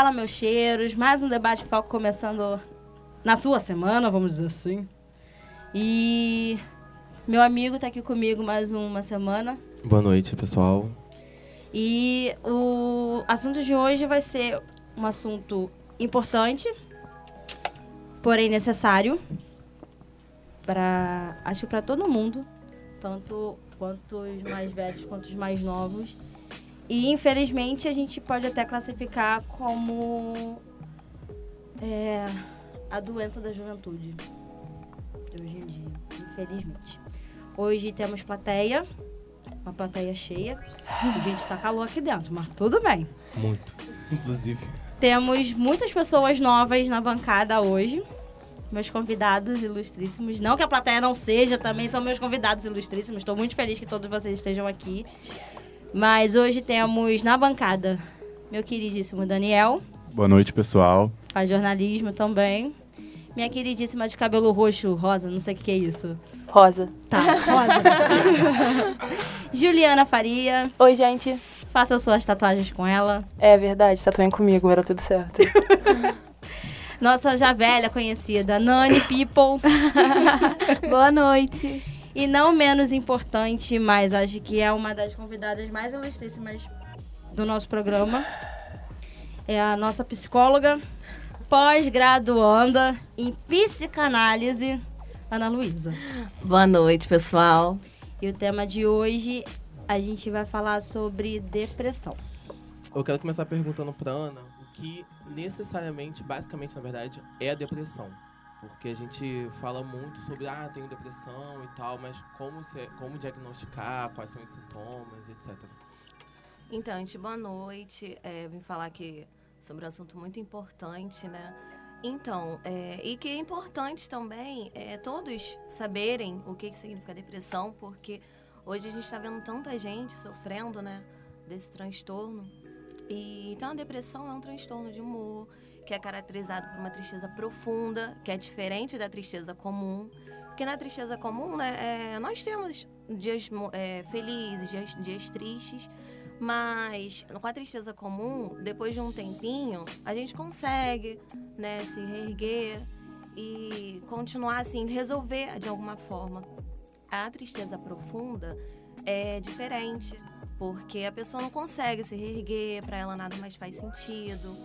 Fala Meus Cheiros, mais um debate foco começando na sua semana, vamos dizer assim. E meu amigo está aqui comigo mais uma semana. Boa noite, pessoal. E o assunto de hoje vai ser um assunto importante, porém necessário para acho para todo mundo, tanto quanto os mais velhos quanto os mais novos. E infelizmente a gente pode até classificar como é, a doença da juventude de hoje em dia, infelizmente. Hoje temos plateia, uma plateia cheia. A gente tá calor aqui dentro, mas tudo bem. Muito, inclusive. Temos muitas pessoas novas na bancada hoje. Meus convidados ilustríssimos. Não que a plateia não seja, também são meus convidados ilustríssimos. Estou muito feliz que todos vocês estejam aqui. Mas hoje temos na bancada meu queridíssimo Daniel. Boa noite, pessoal. Faz jornalismo também. Minha queridíssima de cabelo roxo, rosa, não sei o que, que é isso. Rosa. Tá, rosa. Juliana Faria. Oi, gente. Faça suas tatuagens com ela. É verdade, tatuem comigo, era tudo certo. Nossa já velha conhecida, Nani People. Boa noite. E não menos importante, mas acho que é uma das convidadas mais ilustríssimas do nosso programa. É a nossa psicóloga, pós-graduanda em psicanálise, Ana Luísa. Boa noite, pessoal. E o tema de hoje a gente vai falar sobre depressão. Eu quero começar perguntando para Ana o que necessariamente, basicamente, na verdade, é a depressão. Porque a gente fala muito sobre, ah, tenho depressão e tal, mas como, se, como diagnosticar, quais são os sintomas, etc. Então, gente, boa noite. É, vim falar aqui sobre um assunto muito importante, né? Então, é, e que é importante também é todos saberem o que, que significa depressão, porque hoje a gente está vendo tanta gente sofrendo, né, desse transtorno. E então a depressão é um transtorno de humor que é caracterizado por uma tristeza profunda, que é diferente da tristeza comum. Porque na tristeza comum, né, é, nós temos dias é, felizes, dias, dias tristes, mas com a tristeza comum, depois de um tempinho, a gente consegue né, se reerguer e continuar assim, resolver de alguma forma. A tristeza profunda é diferente, porque a pessoa não consegue se reerguer, para ela nada mais faz sentido.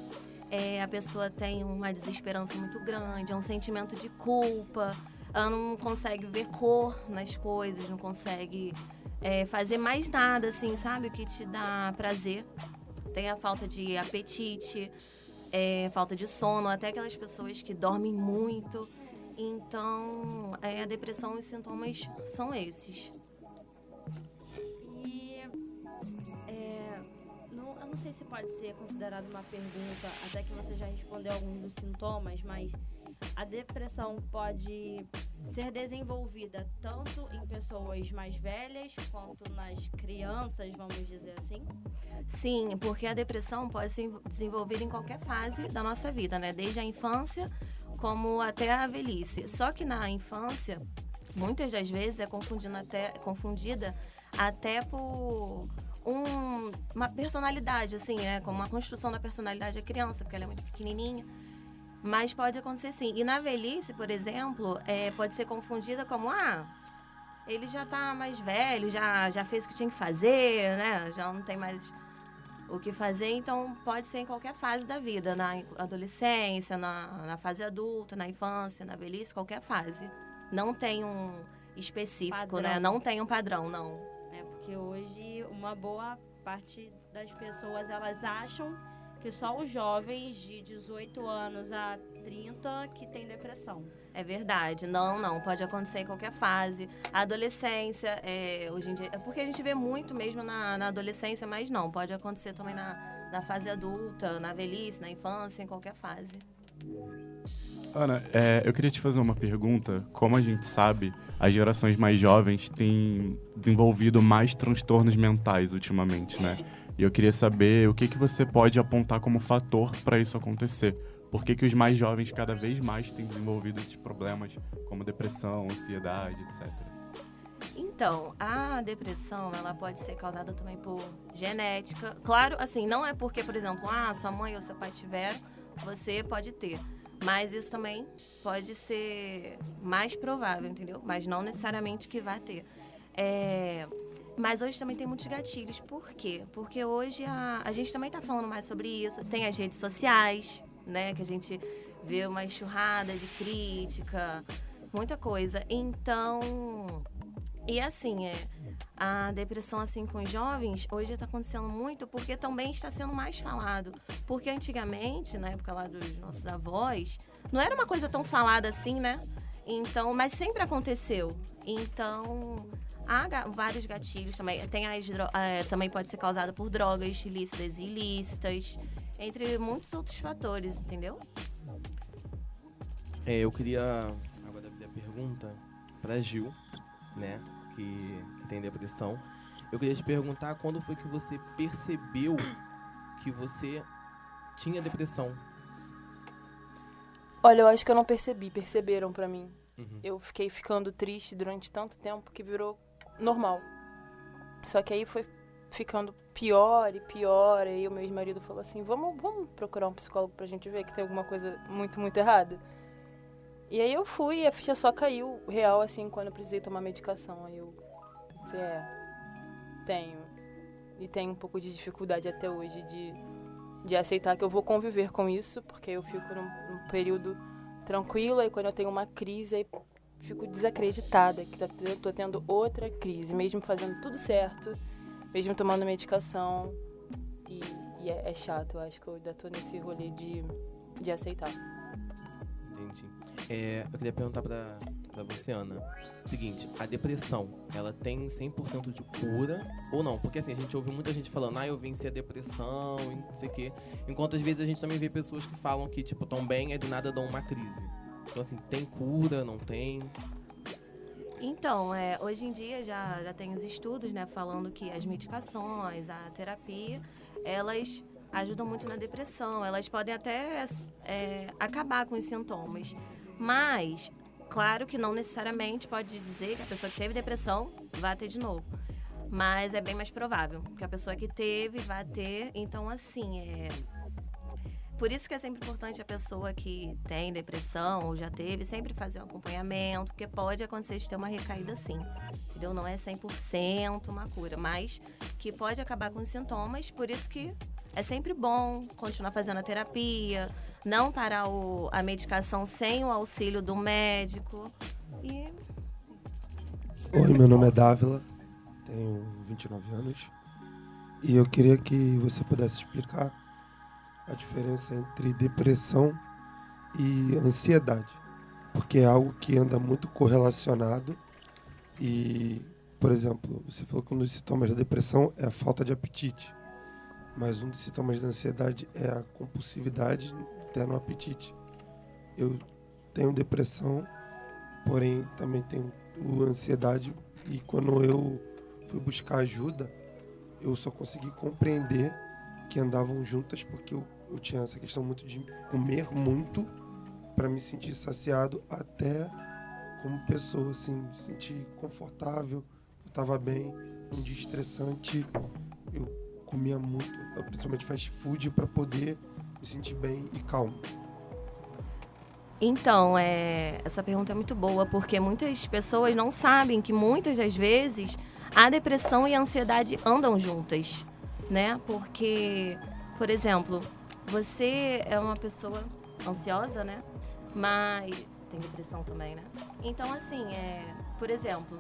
É, a pessoa tem uma desesperança muito grande, é um sentimento de culpa, ela não consegue ver cor nas coisas, não consegue é, fazer mais nada, assim, sabe? O que te dá prazer. Tem a falta de apetite, é, falta de sono, até aquelas pessoas que dormem muito. Então, é, a depressão, os sintomas são esses. Não, sei se pode ser considerado uma pergunta, até que você já respondeu alguns dos sintomas, mas a depressão pode ser desenvolvida tanto em pessoas mais velhas quanto nas crianças, vamos dizer assim? Sim, porque a depressão pode ser desenvolvida em qualquer fase da nossa vida, né? Desde a infância como até a velhice. Só que na infância, muitas das vezes é confundida até, confundida até por um, uma personalidade, assim, é como uma construção da personalidade da criança, porque ela é muito pequenininha. Mas pode acontecer sim. E na velhice, por exemplo, é, pode ser confundida como, ah, ele já está mais velho, já, já fez o que tinha que fazer, né? Já não tem mais o que fazer, então pode ser em qualquer fase da vida, na adolescência, na, na fase adulta, na infância, na velhice, qualquer fase. Não tem um específico, né? Padrão. Não tem um padrão, não. Porque hoje uma boa parte das pessoas elas acham que só os jovens de 18 anos a 30 que tem depressão. É verdade. Não, não. Pode acontecer em qualquer fase. A adolescência, é, hoje em dia. É porque a gente vê muito mesmo na, na adolescência, mas não. Pode acontecer também na, na fase adulta, na velhice, na infância, em qualquer fase. Ana, é, eu queria te fazer uma pergunta. Como a gente sabe, as gerações mais jovens têm desenvolvido mais transtornos mentais ultimamente, né? E eu queria saber o que, que você pode apontar como fator para isso acontecer. Por que, que os mais jovens cada vez mais têm desenvolvido esses problemas, como depressão, ansiedade, etc. Então, a depressão, ela pode ser causada também por genética. Claro, assim, não é porque, por exemplo, ah, sua mãe ou seu pai tiveram, você pode ter. Mas isso também pode ser mais provável, entendeu? Mas não necessariamente que vai ter. É, mas hoje também tem muitos gatilhos. Por quê? Porque hoje a, a gente também está falando mais sobre isso. Tem as redes sociais, né? Que a gente vê uma enxurrada de crítica, muita coisa. Então, e assim, é, a depressão assim com os jovens hoje está acontecendo muito porque também está sendo mais falado. Porque antigamente, na época lá dos nossos avós, não era uma coisa tão falada assim, né? Então, mas sempre aconteceu. Então, há ga vários gatilhos também. Tem as é, também pode ser causada por drogas ilícitas e ilícitas, entre muitos outros fatores, entendeu? É, eu queria agora abrir a pergunta para Gil, né? Que, que tem depressão. Eu queria te perguntar quando foi que você percebeu que você tinha depressão? Olha, eu acho que eu não percebi, perceberam para mim. Uhum. Eu fiquei ficando triste durante tanto tempo que virou normal. Só que aí foi ficando pior e pior. E o meu ex-marido falou assim: vamos, vamos procurar um psicólogo pra gente ver que tem alguma coisa muito, muito errada. E aí eu fui e a ficha só caiu real, assim, quando eu precisei tomar medicação. Aí eu falei, é, tenho. E tenho um pouco de dificuldade até hoje de, de aceitar que eu vou conviver com isso, porque eu fico num, num período tranquilo, e quando eu tenho uma crise, aí fico desacreditada que tá, eu tô tendo outra crise, mesmo fazendo tudo certo, mesmo tomando medicação. E, e é, é, chato, eu acho que eu ainda tô nesse rolê de, de aceitar. Entendi. É, eu queria perguntar pra, pra você, Ana. Seguinte, a depressão, ela tem 100% de cura ou não? Porque assim, a gente ouve muita gente falando, ah, eu venci a depressão e não sei o quê. Enquanto às vezes a gente também vê pessoas que falam que, tipo, tão bem é do nada dão uma crise. Então assim, tem cura, não tem? Então, é, hoje em dia já, já tem os estudos, né, falando que as medicações, a terapia, elas ajudam muito na depressão. Elas podem até é, acabar com os sintomas. Mas, claro que não necessariamente pode dizer que a pessoa que teve depressão vai ter de novo. Mas é bem mais provável que a pessoa que teve vai ter. Então, assim, é. Por isso que é sempre importante a pessoa que tem depressão ou já teve sempre fazer um acompanhamento, porque pode acontecer de ter uma recaída sim, entendeu? Não é 100% uma cura, mas que pode acabar com sintomas, por isso que é sempre bom continuar fazendo a terapia, não parar o, a medicação sem o auxílio do médico. E. Oi, meu nome é Dávila, tenho 29 anos. E eu queria que você pudesse explicar a diferença entre depressão e ansiedade. Porque é algo que anda muito correlacionado. E, por exemplo, você falou que um dos sintomas da depressão é a falta de apetite. Mas um dos sintomas da ansiedade é a compulsividade até no apetite. Eu tenho depressão, porém também tenho ansiedade e quando eu fui buscar ajuda, eu só consegui compreender que andavam juntas porque eu, eu tinha essa questão muito de comer muito para me sentir saciado até como pessoa, assim, me sentir confortável, eu estava bem, um dia estressante, comia muito, principalmente fast food, para poder me sentir bem e calmo. Então, é, essa pergunta é muito boa, porque muitas pessoas não sabem que muitas das vezes a depressão e a ansiedade andam juntas, né? Porque, por exemplo, você é uma pessoa ansiosa, né? Mas tem depressão também, né? Então, assim, é, por exemplo,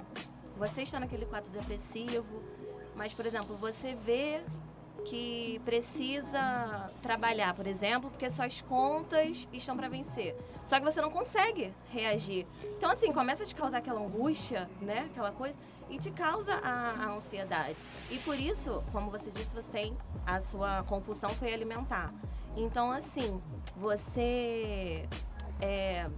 você está naquele quadro depressivo, mas, por exemplo, você vê que precisa trabalhar, por exemplo, porque suas contas estão para vencer. Só que você não consegue reagir. Então, assim, começa a te causar aquela angústia, né? Aquela coisa, e te causa a, a ansiedade. E por isso, como você disse, você tem a sua compulsão foi alimentar. Então, assim, você é,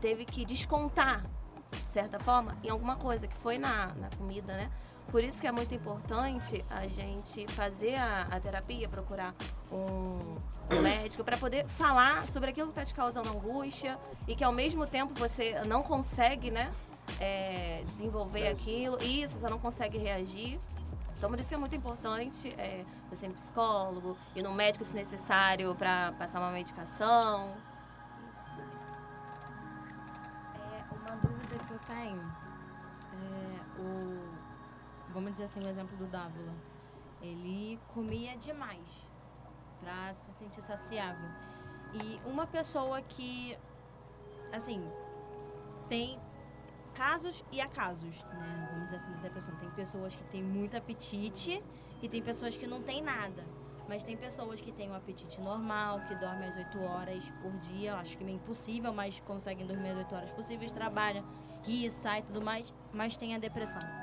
teve que descontar, de certa forma, em alguma coisa que foi na, na comida, né? Por isso que é muito importante a gente fazer a, a terapia, procurar um, um médico para poder falar sobre aquilo que está te causando angústia e que ao mesmo tempo você não consegue, né, é, desenvolver aquilo. Isso, você não consegue reagir. Então, por isso que é muito importante é, você ir no psicólogo, ir no médico se necessário para passar uma medicação. É, uma dúvida que eu tenho é o. Vamos dizer assim, o exemplo do Dávila. Ele comia demais para se sentir saciável. E uma pessoa que, assim, tem casos e acasos, né? Vamos dizer assim, de depressão. Tem pessoas que têm muito apetite e tem pessoas que não têm nada. Mas tem pessoas que têm um apetite normal, que dormem as 8 horas por dia. Acho que é impossível, mas conseguem dormir as 8 horas possíveis, trabalham, ri, sai e tudo mais, mas tem a depressão.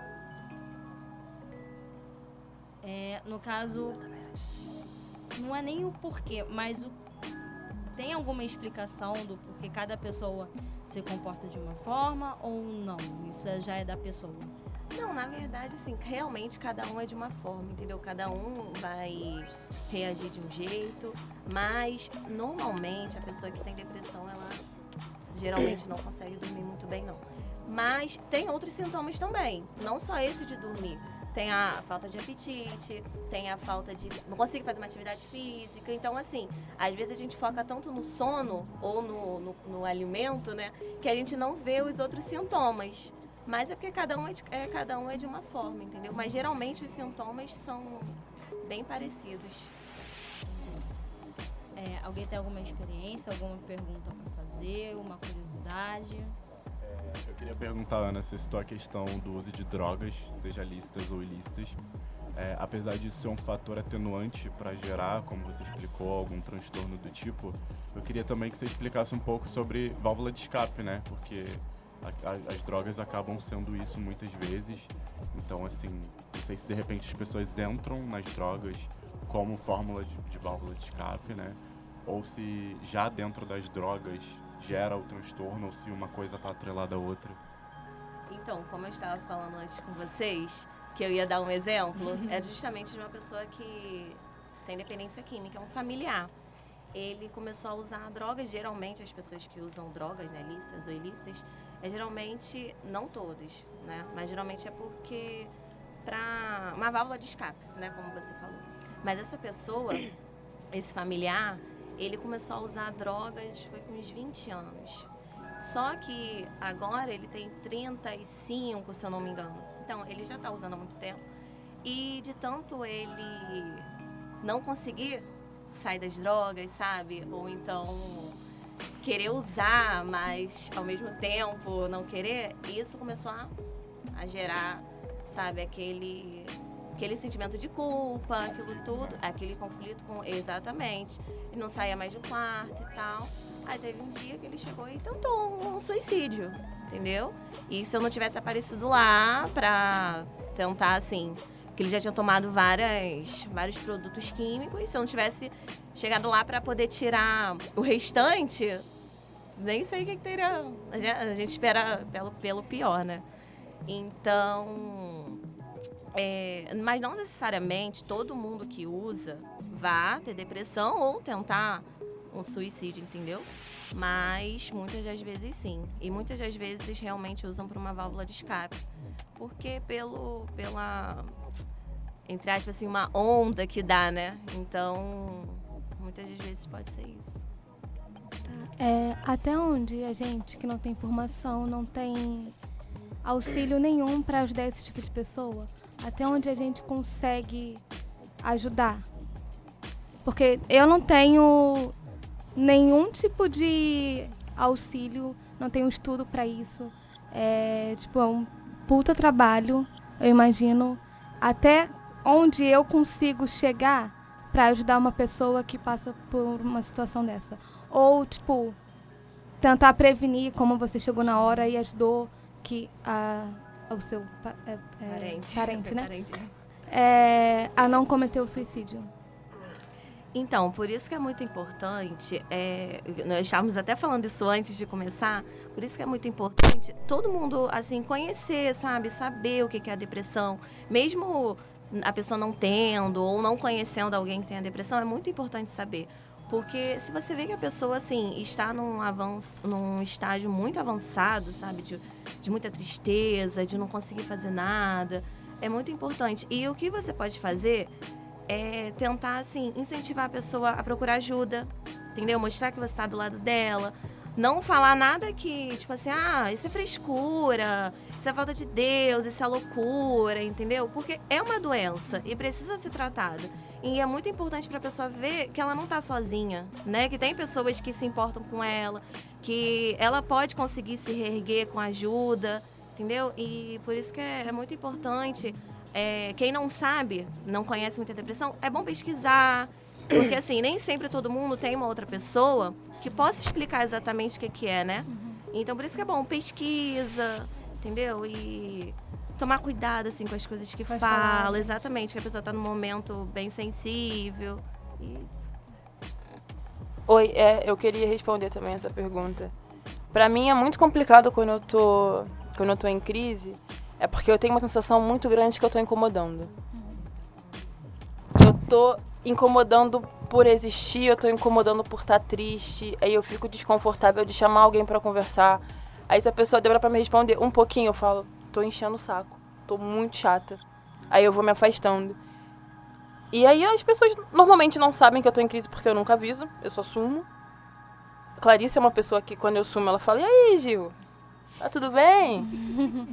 É, no caso, não é nem o porquê, mas o, tem alguma explicação do porquê cada pessoa se comporta de uma forma ou não? Isso já é da pessoa. Não, na verdade, assim, realmente cada um é de uma forma, entendeu? Cada um vai reagir de um jeito, mas normalmente a pessoa que tem depressão, ela geralmente não consegue dormir muito bem, não. Mas tem outros sintomas também, não só esse de dormir. Tem a falta de apetite, tem a falta de. não consigo fazer uma atividade física. Então, assim, às vezes a gente foca tanto no sono ou no, no, no alimento, né? Que a gente não vê os outros sintomas. Mas é porque cada um é, de, é, cada um é de uma forma, entendeu? Mas geralmente os sintomas são bem parecidos. É, alguém tem alguma experiência, alguma pergunta para fazer, uma curiosidade? Eu queria perguntar, Ana, você citou a questão do uso de drogas, seja lícitas ou ilícitas. É, apesar disso ser um fator atenuante para gerar, como você explicou, algum transtorno do tipo, eu queria também que você explicasse um pouco sobre válvula de escape, né? Porque a, a, as drogas acabam sendo isso muitas vezes. Então, assim, não sei se de repente as pessoas entram nas drogas como fórmula de, de válvula de escape, né? Ou se já dentro das drogas gera o transtorno ou se uma coisa está atrelada à outra. Então, como eu estava falando antes com vocês, que eu ia dar um exemplo, é justamente de uma pessoa que tem dependência química, é um familiar. Ele começou a usar drogas, geralmente as pessoas que usam drogas, né, lícitas ou ilícitas, é geralmente, não todos, né, mas geralmente é porque para uma válvula de escape, né, como você falou. Mas essa pessoa, esse familiar, ele começou a usar drogas foi com uns 20 anos. Só que agora ele tem 35, se eu não me engano. Então, ele já está usando há muito tempo. E de tanto ele não conseguir sair das drogas, sabe? Ou então querer usar, mas ao mesmo tempo não querer, isso começou a, a gerar, sabe, aquele aquele sentimento de culpa, aquilo tudo, aquele conflito com. Exatamente. E não saía mais do quarto e tal. Aí teve um dia que ele chegou e tentou um suicídio, entendeu? E se eu não tivesse aparecido lá pra tentar, assim, que ele já tinha tomado várias, vários produtos químicos, se eu não tivesse chegado lá para poder tirar o restante, nem sei o que, que teria. A gente espera pelo, pelo pior, né? Então, é, mas não necessariamente todo mundo que usa vá ter depressão ou tentar um suicídio, entendeu? Mas muitas das vezes sim. E muitas das vezes realmente usam para uma válvula de escape. Porque pelo, pela, entre aspas, assim, uma onda que dá, né? Então, muitas das vezes pode ser isso. É, até onde a gente que não tem formação, não tem auxílio nenhum para ajudar esse tipo de pessoa? Até onde a gente consegue ajudar. Porque eu não tenho nenhum tipo de auxílio, não tenho estudo para isso. É, tipo, é um puta trabalho, eu imagino, até onde eu consigo chegar para ajudar uma pessoa que passa por uma situação dessa. Ou, tipo, tentar prevenir, como você chegou na hora e ajudou que a o seu é, é, parente, parente né? Parente. É, a não cometer o suicídio. Então, por isso que é muito importante, é, nós estávamos até falando isso antes de começar, por isso que é muito importante todo mundo, assim, conhecer, sabe? Saber o que é a depressão. Mesmo a pessoa não tendo ou não conhecendo alguém que tem a depressão, é muito importante saber. Porque se você vê que a pessoa, assim, está num avanço, num estágio muito avançado, sabe? De, de muita tristeza, de não conseguir fazer nada, é muito importante. E o que você pode fazer é tentar, assim, incentivar a pessoa a procurar ajuda, entendeu? Mostrar que você está do lado dela. Não falar nada que, tipo assim, ah, isso é frescura, isso é falta de Deus, isso é loucura, entendeu? Porque é uma doença e precisa ser tratada. E é muito importante para a pessoa ver que ela não está sozinha, né? Que tem pessoas que se importam com ela, que ela pode conseguir se reerguer com ajuda, entendeu? E por isso que é, é muito importante. É, quem não sabe, não conhece muita depressão, é bom pesquisar. Porque assim, nem sempre todo mundo tem uma outra pessoa que possa explicar exatamente o que, que é, né? Então por isso que é bom, pesquisa, entendeu? E tomar cuidado assim com as coisas que as fala, palavras. exatamente, que a pessoa está num momento bem sensível. Isso. Oi, é, eu queria responder também essa pergunta. Pra mim é muito complicado quando eu tô quando eu tô em crise, é porque eu tenho uma sensação muito grande que eu tô incomodando. Eu tô incomodando por existir, eu tô incomodando por estar triste, aí eu fico desconfortável de chamar alguém pra conversar. Aí se a pessoa demora pra me responder um pouquinho, eu falo, tô enchendo o saco, tô muito chata. Aí eu vou me afastando. E aí as pessoas normalmente não sabem que eu tô em crise porque eu nunca aviso, eu só sumo. Clarice é uma pessoa que quando eu sumo ela fala, e aí, Gil? Tá tudo bem?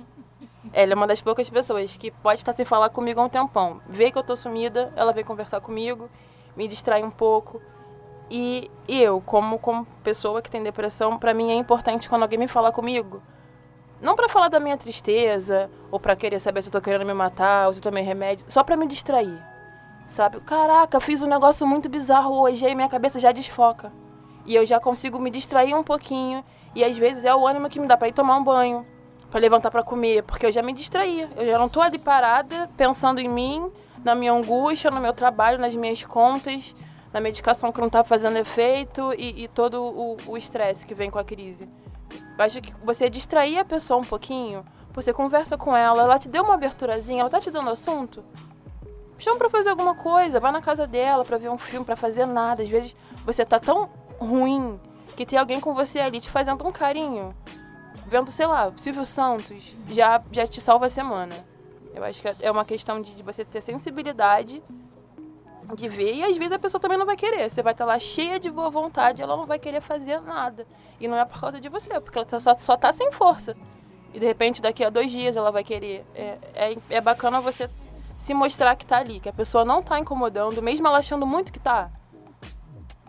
ela é uma das poucas pessoas que pode estar sem falar comigo há um tempão. Vê que eu tô sumida, ela vem conversar comigo, me distrai um pouco. E, e eu, como, como pessoa que tem depressão, pra mim é importante quando alguém me fala comigo. Não pra falar da minha tristeza, ou pra querer saber se eu tô querendo me matar, ou se eu tomei remédio, só pra me distrair. Sabe? Caraca, fiz um negócio muito bizarro hoje, aí minha cabeça já desfoca. E eu já consigo me distrair um pouquinho. E às vezes é o ânimo que me dá pra ir tomar um banho, pra levantar pra comer, porque eu já me distraía. Eu já não tô ali parada, pensando em mim, na minha angústia, no meu trabalho, nas minhas contas, na medicação que não tá fazendo efeito e, e todo o estresse que vem com a crise. Eu acho que você distrair a pessoa um pouquinho, você conversa com ela, ela te deu uma aberturazinha, ela tá te dando assunto, chama pra fazer alguma coisa, vai na casa dela pra ver um filme, pra fazer nada. Às vezes você tá tão ruim que tem alguém com você ali te fazendo um carinho. Vendo, sei lá, Silvio Santos, já, já te salva a semana. Eu acho que é uma questão de, de você ter sensibilidade de ver e às vezes a pessoa também não vai querer. Você vai estar lá cheia de boa vontade, ela não vai querer fazer nada. E não é por causa de você, porque ela só, só tá sem força. E de repente daqui a dois dias ela vai querer. É, é, é bacana você se mostrar que tá ali, que a pessoa não tá incomodando, mesmo ela achando muito que tá.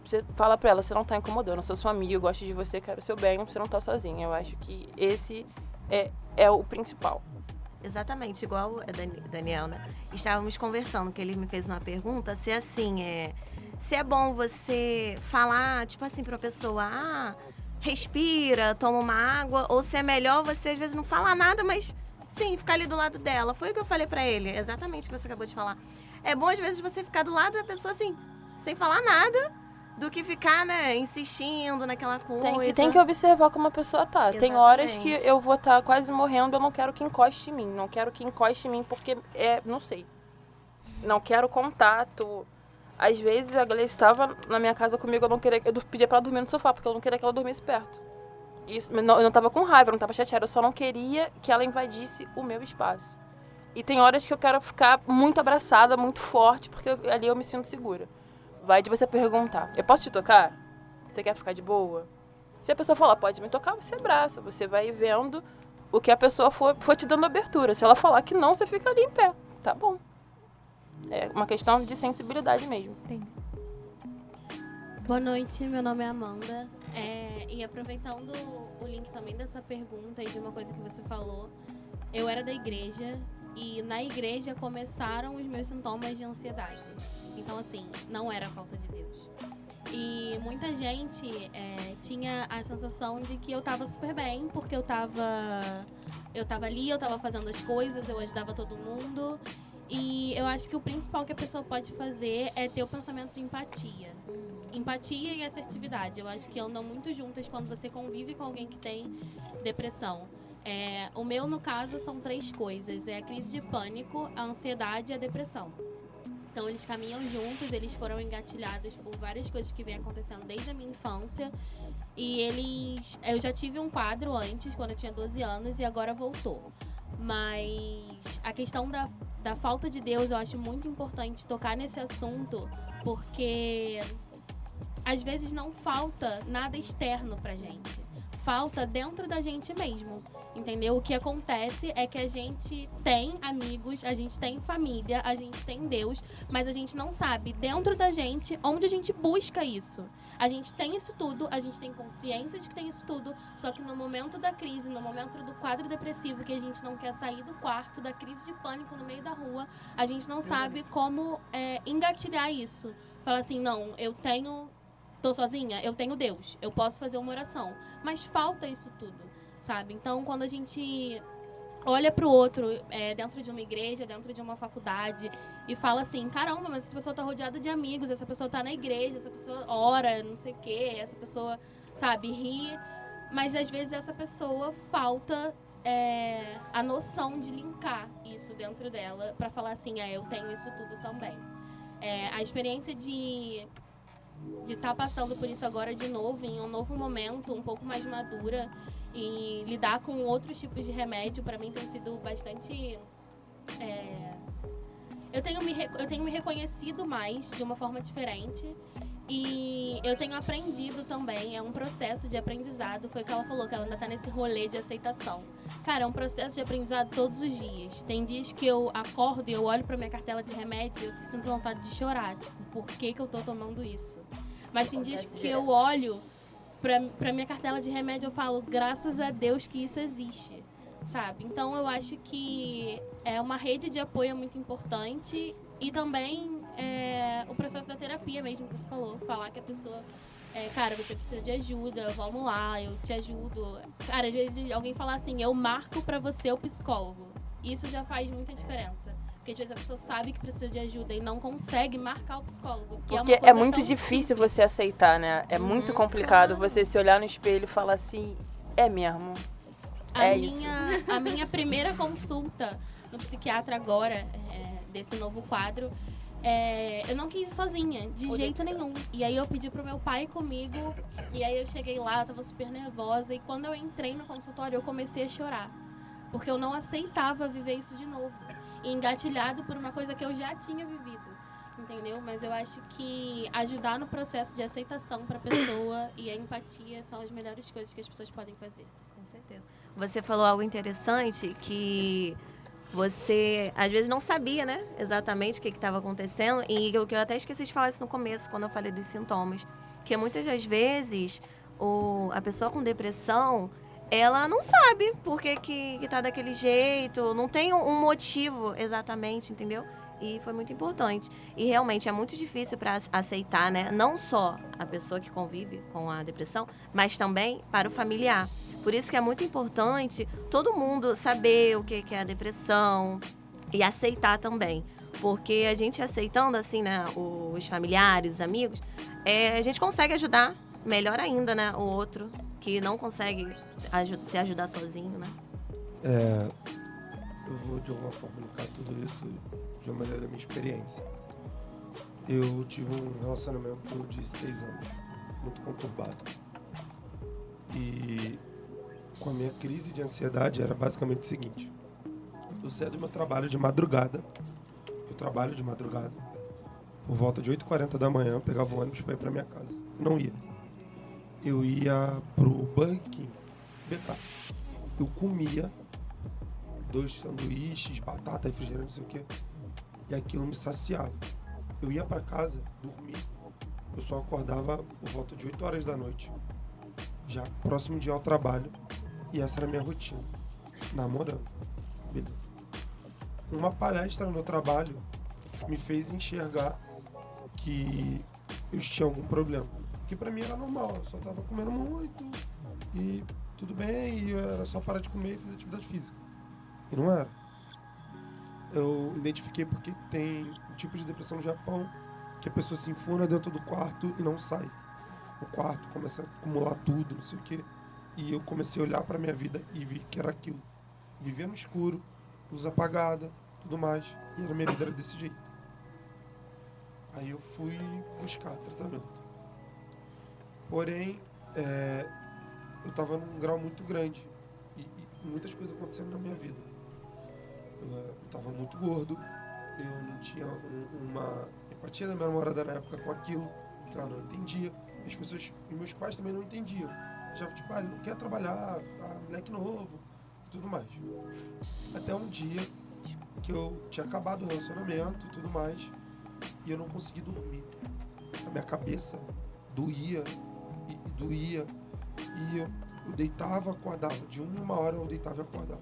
Você fala pra ela, você não tá incomodando, eu sou sua amiga, eu gosto de você, quero o seu bem, você não tá sozinha. Eu acho que esse é, é o principal. Exatamente, igual Dani- Daniel, né? Estávamos conversando, que ele me fez uma pergunta, se assim, é. Se é bom você falar, tipo assim, pra pessoa, ah, respira, toma uma água, ou se é melhor você às vezes não falar nada, mas sim, ficar ali do lado dela. Foi o que eu falei pra ele, exatamente o que você acabou de falar. É bom às vezes você ficar do lado da pessoa assim, sem falar nada, do que ficar, né, insistindo naquela coisa. Tem que, tem que observar como a pessoa tá. Tem horas que Exatamente. eu vou estar quase morrendo, eu não quero que encoste em mim. Não quero que encoste em mim porque é, não sei. Não quero contato. Às vezes a Gleice estava na minha casa comigo, eu não queria, eu pedia pra ela dormir no sofá porque eu não queria que ela dormisse perto. Isso, eu não, eu não tava com raiva, eu não tava chateada, eu só não queria que ela invadisse o meu espaço. E tem horas que eu quero ficar muito abraçada, muito forte, porque eu- ali eu me sinto segura. Vai de você perguntar: Eu posso te tocar? Você quer ficar de boa? Se a pessoa falar, pode me tocar, você abraça. Você vai vendo o que a pessoa for, for te dando abertura. Se ela falar que não, você fica ali em pé. Tá bom. É uma questão de sensibilidade mesmo. Boa noite, meu nome é Amanda. É, e aproveitando o link também dessa pergunta e de uma coisa que você falou, eu era da igreja e na igreja começaram os meus sintomas de ansiedade. Então, assim, não era falta de Deus. E muita gente é, tinha a sensação de que eu tava super bem, porque eu tava, eu tava ali, eu tava fazendo as coisas, eu ajudava todo mundo. E eu acho que o principal que a pessoa pode fazer é ter o pensamento de empatia. Empatia e assertividade. Eu acho que andam muito juntas quando você convive com alguém que tem depressão. É, o meu, no caso, são três coisas: é a crise de pânico, a ansiedade e a depressão. Então eles caminham juntos, eles foram engatilhados por várias coisas que vem acontecendo desde a minha infância. E eles. Eu já tive um quadro antes, quando eu tinha 12 anos, e agora voltou. Mas a questão da, da falta de Deus eu acho muito importante tocar nesse assunto, porque às vezes não falta nada externo pra gente. Falta dentro da gente mesmo. Entendeu? O que acontece é que a gente tem amigos, a gente tem família, a gente tem Deus, mas a gente não sabe dentro da gente onde a gente busca isso. A gente tem isso tudo, a gente tem consciência de que tem isso tudo, só que no momento da crise, no momento do quadro depressivo, que a gente não quer sair do quarto, da crise de pânico no meio da rua, a gente não sabe como é, engatilhar isso. Falar assim, não, eu tenho. tô sozinha, eu tenho Deus, eu posso fazer uma oração. Mas falta isso tudo, sabe? Então, quando a gente olha para o outro é, dentro de uma igreja, dentro de uma faculdade e fala assim, caramba, mas essa pessoa está rodeada de amigos, essa pessoa está na igreja, essa pessoa ora, não sei o quê, essa pessoa, sabe, ri, mas às vezes essa pessoa falta é, a noção de linkar isso dentro dela para falar assim, é, eu tenho isso tudo também. É, a experiência de de estar tá passando por isso agora de novo, em um novo momento, um pouco mais madura e lidar com outros tipos de remédio, para mim tem sido bastante. É... Eu, tenho me, eu tenho me reconhecido mais de uma forma diferente e eu tenho aprendido também, é um processo de aprendizado. Foi o que ela falou, que ela ainda está nesse rolê de aceitação. Cara, é um processo de aprendizado todos os dias. Tem dias que eu acordo e eu olho para minha cartela de remédio e eu sinto vontade de chorar. Tipo, por que, que eu tô tomando isso? Mas tem dias que eu olho pra, pra minha cartela de remédio eu falo, graças a Deus que isso existe. Sabe? Então eu acho que é uma rede de apoio muito importante e também é, o processo da terapia mesmo que você falou. Falar que a pessoa é, cara, você precisa de ajuda, vamos lá, eu te ajudo. Cara, às vezes alguém fala assim, eu marco para você o psicólogo. Isso já faz muita diferença. Porque às vezes a pessoa sabe que precisa de ajuda e não consegue marcar o psicólogo. É Porque é, é, muito difícil simples. você aceitar, né? É uhum. muito complicado você se olhar no espelho e falar assim, é mesmo. A é minha, isso. A minha primeira consulta no psiquiatra agora, é, desse novo quadro, é, eu não quis ir sozinha, de jeito nenhum. E aí eu pedi pro meu pai comigo, e aí eu cheguei lá, eu tava super nervosa, e quando eu entrei no consultório, eu comecei a chorar. Porque eu não aceitava viver isso de novo. E engatilhado por uma coisa que eu já tinha vivido. Entendeu? Mas eu acho que ajudar no processo de aceitação para a pessoa e a empatia são as melhores coisas que as pessoas podem fazer. Com certeza. Você falou algo interessante que você às vezes não sabia, né, exatamente o que estava acontecendo. E eu, eu até esqueci de falar isso no começo, quando eu falei dos sintomas. Que muitas das vezes o, a pessoa com depressão, ela não sabe por que, que, que tá daquele jeito, não tem um motivo exatamente, entendeu? E foi muito importante. E realmente é muito difícil para aceitar, né? Não só a pessoa que convive com a depressão, mas também para o familiar. Por isso que é muito importante todo mundo saber o que é a depressão e aceitar também. Porque a gente aceitando, assim, né, os familiares, os amigos, é, a gente consegue ajudar melhor ainda, né, o outro que não consegue se ajudar sozinho, né? É, eu vou de alguma forma linkar tudo isso de uma maneira da minha experiência. Eu tive um relacionamento de seis anos, muito conturbado. E com a minha crise de ansiedade era basicamente o seguinte. Eu saía do meu trabalho de madrugada. Eu trabalho de madrugada. Por volta de 8h40 da manhã, pegava o ônibus para ir para minha casa. Não ia. Eu ia pro Burger King, BK. Eu comia dois sanduíches, batata, refrigerante, não sei o quê. E aquilo me saciava. Eu ia para casa, dormir. Eu só acordava por volta de 8 horas da noite. Já próximo dia ao trabalho. E essa era a minha rotina. Namorando. Beleza. Uma palestra no meu trabalho me fez enxergar que eu tinha algum problema. Que pra mim era normal, eu só tava comendo muito e tudo bem, e era só parar de comer e fazer atividade física. E não era. Eu identifiquei porque tem um tipo de depressão no Japão que a pessoa se enfuna dentro do quarto e não sai. O quarto começa a acumular tudo, não sei o quê. E eu comecei a olhar para minha vida e vi que era aquilo. Viver no escuro, luz apagada, tudo mais. E a minha vida era desse jeito. Aí eu fui buscar tratamento. Porém, é, eu estava num grau muito grande e, e muitas coisas acontecendo na minha vida. Eu estava muito gordo, eu não tinha um- uma empatia da minha namorada na época com aquilo, que ela não entendia. As pessoas, e meus pais também não entendiam. Achavam, tipo, ah, ele não quer trabalhar, ah, moleque novo, tudo mais. Até um dia que eu tinha acabado o relacionamento e tudo mais, e eu não consegui dormir. A minha cabeça doía e, e doía, e eu, eu deitava, acordava. De uma em uma hora eu deitava e acordava.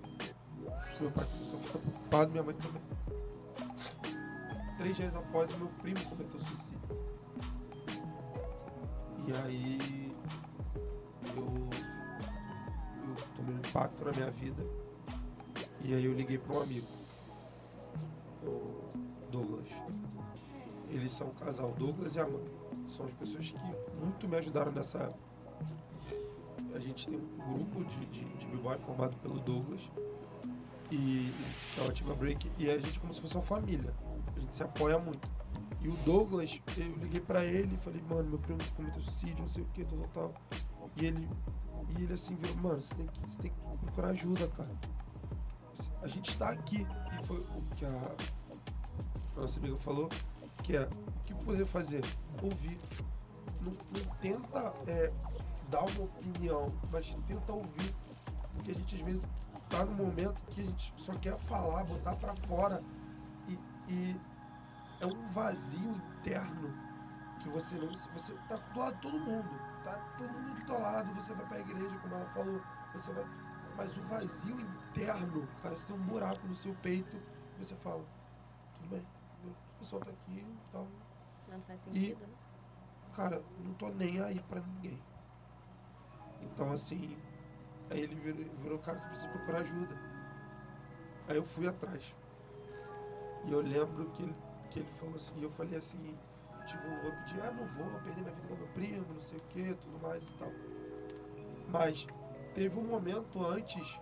Meu pai começou a ficar preocupado, minha mãe também. Três dias após, o meu primo cometeu suicídio. E aí impacto na minha vida. E aí eu liguei para um amigo, o Douglas. Eles são um casal, Douglas e Amanda. São as pessoas que muito me ajudaram nessa época. A gente tem um grupo de, de, de b-boy formado pelo Douglas e que é o Ativa Break e a gente é como se fosse uma família. A gente se apoia muito. E o Douglas, eu liguei pra ele e falei, mano, meu primo cometeu suicídio, não sei o que, tal, tal, tal. E ele, e ele assim virou, mano, você tem, que, você tem que procurar ajuda, cara. A gente tá aqui. E foi o que a nossa amiga falou, que é, o que poder fazer? Ouvir. Não, não tenta é, dar uma opinião, mas tenta ouvir. Porque a gente às vezes tá num momento que a gente só quer falar, botar pra fora. E, e é um vazio interno que você não. Você tá do lado de todo mundo. Tá todo mundo do teu lado, você vai pra igreja, como ela falou, você vai. Mas o vazio interno, parece ter um buraco no seu peito, e você fala, tudo bem, o pessoal tá aqui e tal. Não faz E- sentido, né? Cara, não tô nem aí pra ninguém. Então assim, aí ele virou, virou cara, você precisa procurar ajuda. Aí eu fui atrás. E eu lembro que ele, que ele falou assim, e eu falei assim, tipo, eu pedi, ah, não vou perder minha vida com meu primo, não sei o que, tudo mais e tal. Mas teve um momento antes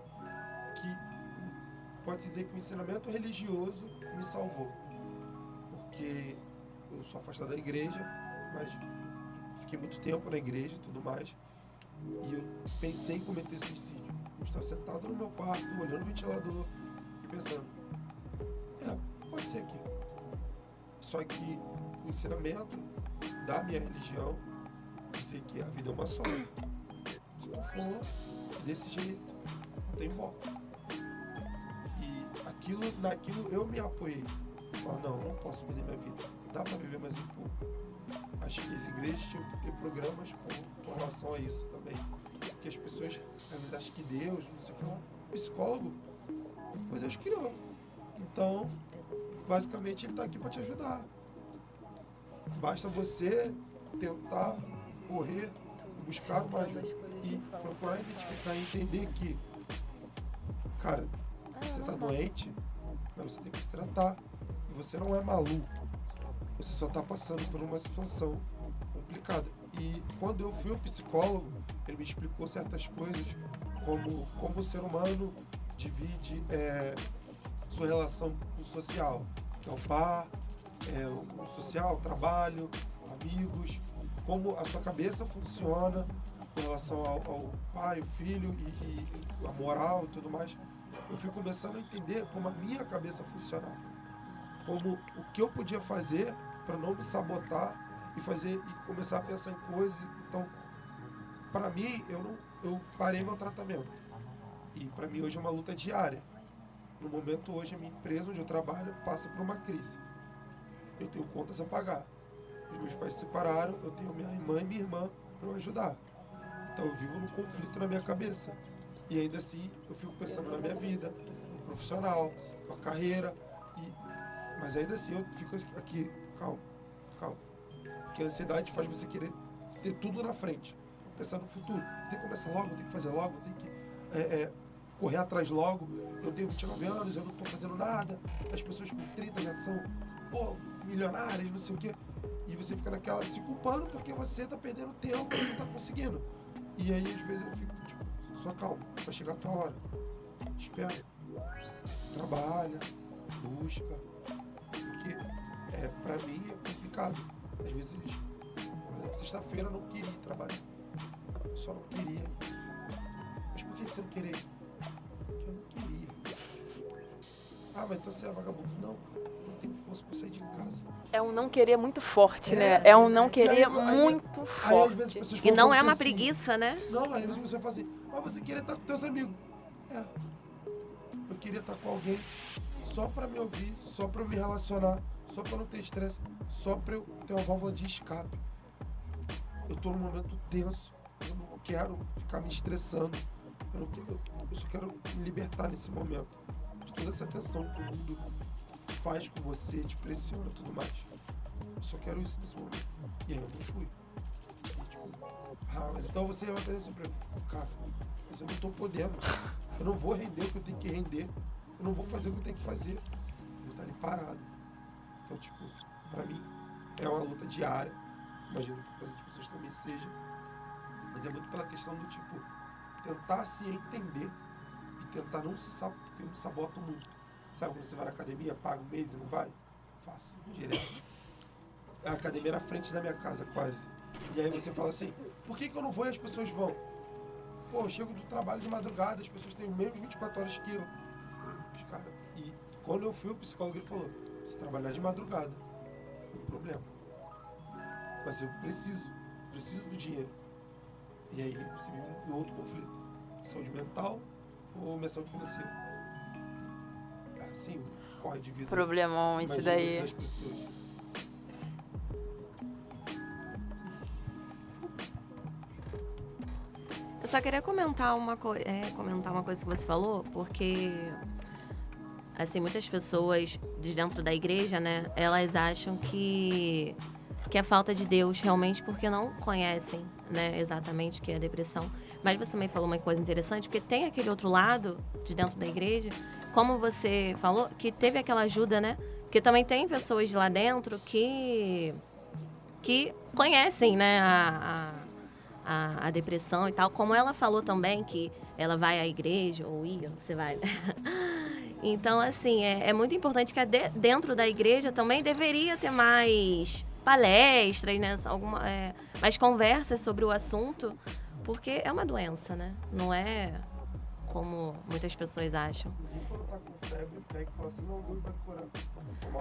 que pode dizer que o ensinamento religioso me salvou. Porque eu sou afastado da igreja, mas fiquei muito tempo na igreja e tudo mais. E eu pensei em cometer suicídio. Eu estava sentado no meu quarto, olhando o ventilador e pensando, é, pode ser aqui. Só que o ensinamento da minha religião dizia que a vida é uma só. Se tu for desse jeito, não tem volta. E aquilo, naquilo eu me apoiei. Falar, não, não posso perder minha vida. Dá para viver mais um pouco. Acho que as igrejas tinham que ter programas com, com relação a isso também. Porque as pessoas às vezes acham que Deus, não sei o que lá, psicólogo, foi Deus que criou. Então, basicamente ele está aqui para te ajudar. Basta você tentar correr, buscar uma ajuda e procurar identificar e entender que, cara, você está doente, mas você tem que se tratar. E você não é maluco. Você só está passando por uma situação complicada. E quando eu fui ao psicólogo, ele me explicou certas coisas, como como o ser humano divide é, sua relação com o social, que é o par, é, o social, o trabalho, amigos, como a sua cabeça funciona com relação ao, ao pai, o filho e, e a moral e tudo mais. Eu fui começando a entender como a minha cabeça funcionava como o que eu podia fazer para não me sabotar e fazer e começar a pensar em coisas. Então, para mim, eu não eu parei meu tratamento. E para mim hoje é uma luta diária. No momento hoje a minha empresa onde eu trabalho passa por uma crise. Eu tenho contas a pagar. Os meus pais se separaram, eu tenho minha irmã e minha irmã para eu ajudar. Então eu vivo num conflito na minha cabeça. E ainda assim eu fico pensando na minha vida, no profissional, na carreira. E mas ainda assim eu fico aqui, calma, calma. Porque a ansiedade faz você querer ter tudo na frente. Pensar no futuro. Tem que começar logo, tem que fazer logo, tem que é, é, correr atrás logo. Eu tenho 29 anos, eu não estou fazendo nada. As pessoas com 30 já são, pô, milionárias, não sei o quê. E você fica naquela se culpando porque você está perdendo tempo e não está conseguindo. E aí às vezes eu fico, tipo, só calma, vai chegar a tua hora. Espera. Trabalha, busca. Porque é, pra mim é complicado. Às vezes, por exemplo, sexta-feira eu não queria trabalhar. Eu só não queria. Mas por que você não queria? Porque eu não queria. Ah, mas então você é vagabundo. Não, não tenho força pra sair de casa. É um não querer muito forte, É, né? É um não aí- querer aí- muito Aí forte. pessoas E não é uma assim, preguiça, né? Não, aí às vezes você fala assim, mas você queria estar com teus amigos. É. Eu queria estar com alguém só pra me ouvir, só pra eu me relacionar, só pra eu não ter estresse, só pra eu ter uma válvula de escape. Eu tô num momento tenso, eu não quero ficar me estressando. Eu, não eu só quero me libertar nesse momento. De toda essa tensão que o mundo faz com você, te pressiona e tudo mais. Eu só quero isso nesse momento. E aí eu fui. Tipo, ah, mas então você vai fazer assim pra mim. Cara, mas eu não tô podendo. Eu não vou render o que eu tenho que render. Eu não vou fazer o que eu tenho que fazer. Eu vou estar ali parado. Então, tipo, pra mim, é uma luta diária. Imagino que para outras pessoas também seja. Mas é muito pela questão do tipo, tentar se entender e tentar não se sabotar, eu me saboto muito. Sabe quando você vai na academia, paga um mês e não vai? Faço, direto. A academia era frente da minha casa, quase. E aí você fala assim, por que, que eu não vou e as pessoas vão? Pô, eu chego do trabalho de madrugada, as pessoas têm mesmo 24 horas que eu. Os cara, e quando eu fui, o psicólogo ele falou, você trabalhar de madrugada, não tem problema. Mas eu preciso, preciso do dinheiro. E aí você vive um outro conflito. Saúde mental ou minha saúde financeira. Assim, corre de vida. Problemão esse daí. das pessoas. Eu só queria comentar uma, co é, comentar uma coisa que você falou, porque assim, muitas pessoas de dentro da igreja, né, elas acham que que é falta de Deus realmente porque não conhecem, né, exatamente o que é depressão. Mas você também falou uma coisa interessante, porque tem aquele outro lado de dentro da igreja, como você falou, que teve aquela ajuda, né? Porque também tem pessoas lá dentro que que conhecem, né, a, a, a, depressão e tal. Como ela falou também que ela vai à igreja, ou ia, você vai. então, assim, é, é muito importante que de, dentro da igreja também deveria ter mais palestras, né? Alguma, é, mais conversas sobre o assunto, porque é uma doença, né? Não é como muitas pessoas acham.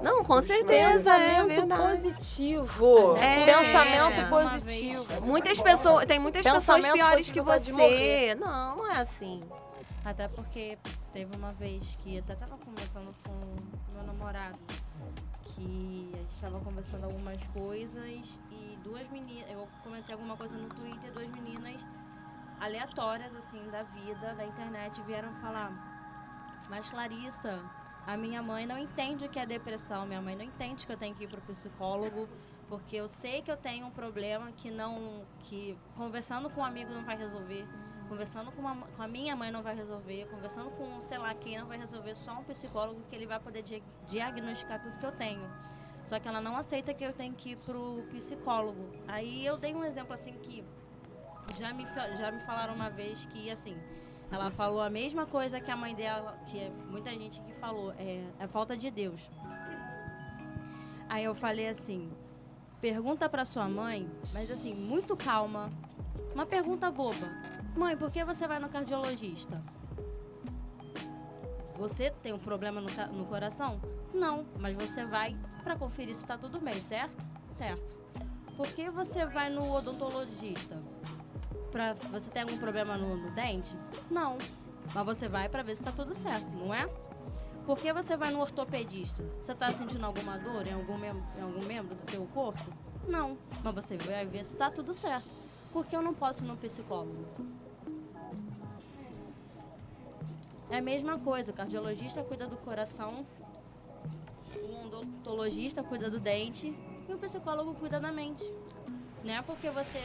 Não, com certeza, é verdade. positivo. É, Pensamento é. positivo. Muitas pessoas, tem muitas pessoas piores que você. Não, não é assim. Até porque teve uma vez que eu até tava conversando com meu namorado, que a gente tava conversando algumas coisas e duas meninas, eu comentei alguma coisa no Twitter, duas meninas aleatórias, assim, da vida, da internet, vieram falar, mas Larissa, a minha mãe não entende o que é depressão, minha mãe não entende que eu tenho que ir pro psicólogo, porque eu sei que eu tenho um problema que não, que conversando com um amigo não vai resolver, conversando com, uma, com a minha mãe não vai resolver, conversando com sei lá quem não vai resolver, só um psicólogo que ele vai poder di diagnosticar tudo que eu tenho. Só que ela não aceita que eu tenho que ir pro psicólogo. Aí eu dei um exemplo assim que já me, já me falaram uma vez que assim, ela falou a mesma coisa que a mãe dela, que é muita gente que falou, é a falta de Deus. Aí eu falei assim, pergunta pra sua mãe, mas assim, muito calma. Uma pergunta boba. Mãe, por que você vai no cardiologista? Você tem um problema no, no coração? Não, mas você vai pra conferir se tá tudo bem, certo? Certo. Por que você vai no odontologista? Pra, você tem algum problema no, no dente? Não. Mas você vai pra ver se tá tudo certo, não é? Por que você vai no ortopedista? Você tá sentindo alguma dor em algum, mem em algum membro do teu corpo? Não. Mas você vai ver se tá tudo certo. Por que eu não posso ir no psicólogo? É a mesma coisa, o cardiologista cuida do coração, o odontologista cuida do dente e o psicólogo cuida da mente. Não é porque você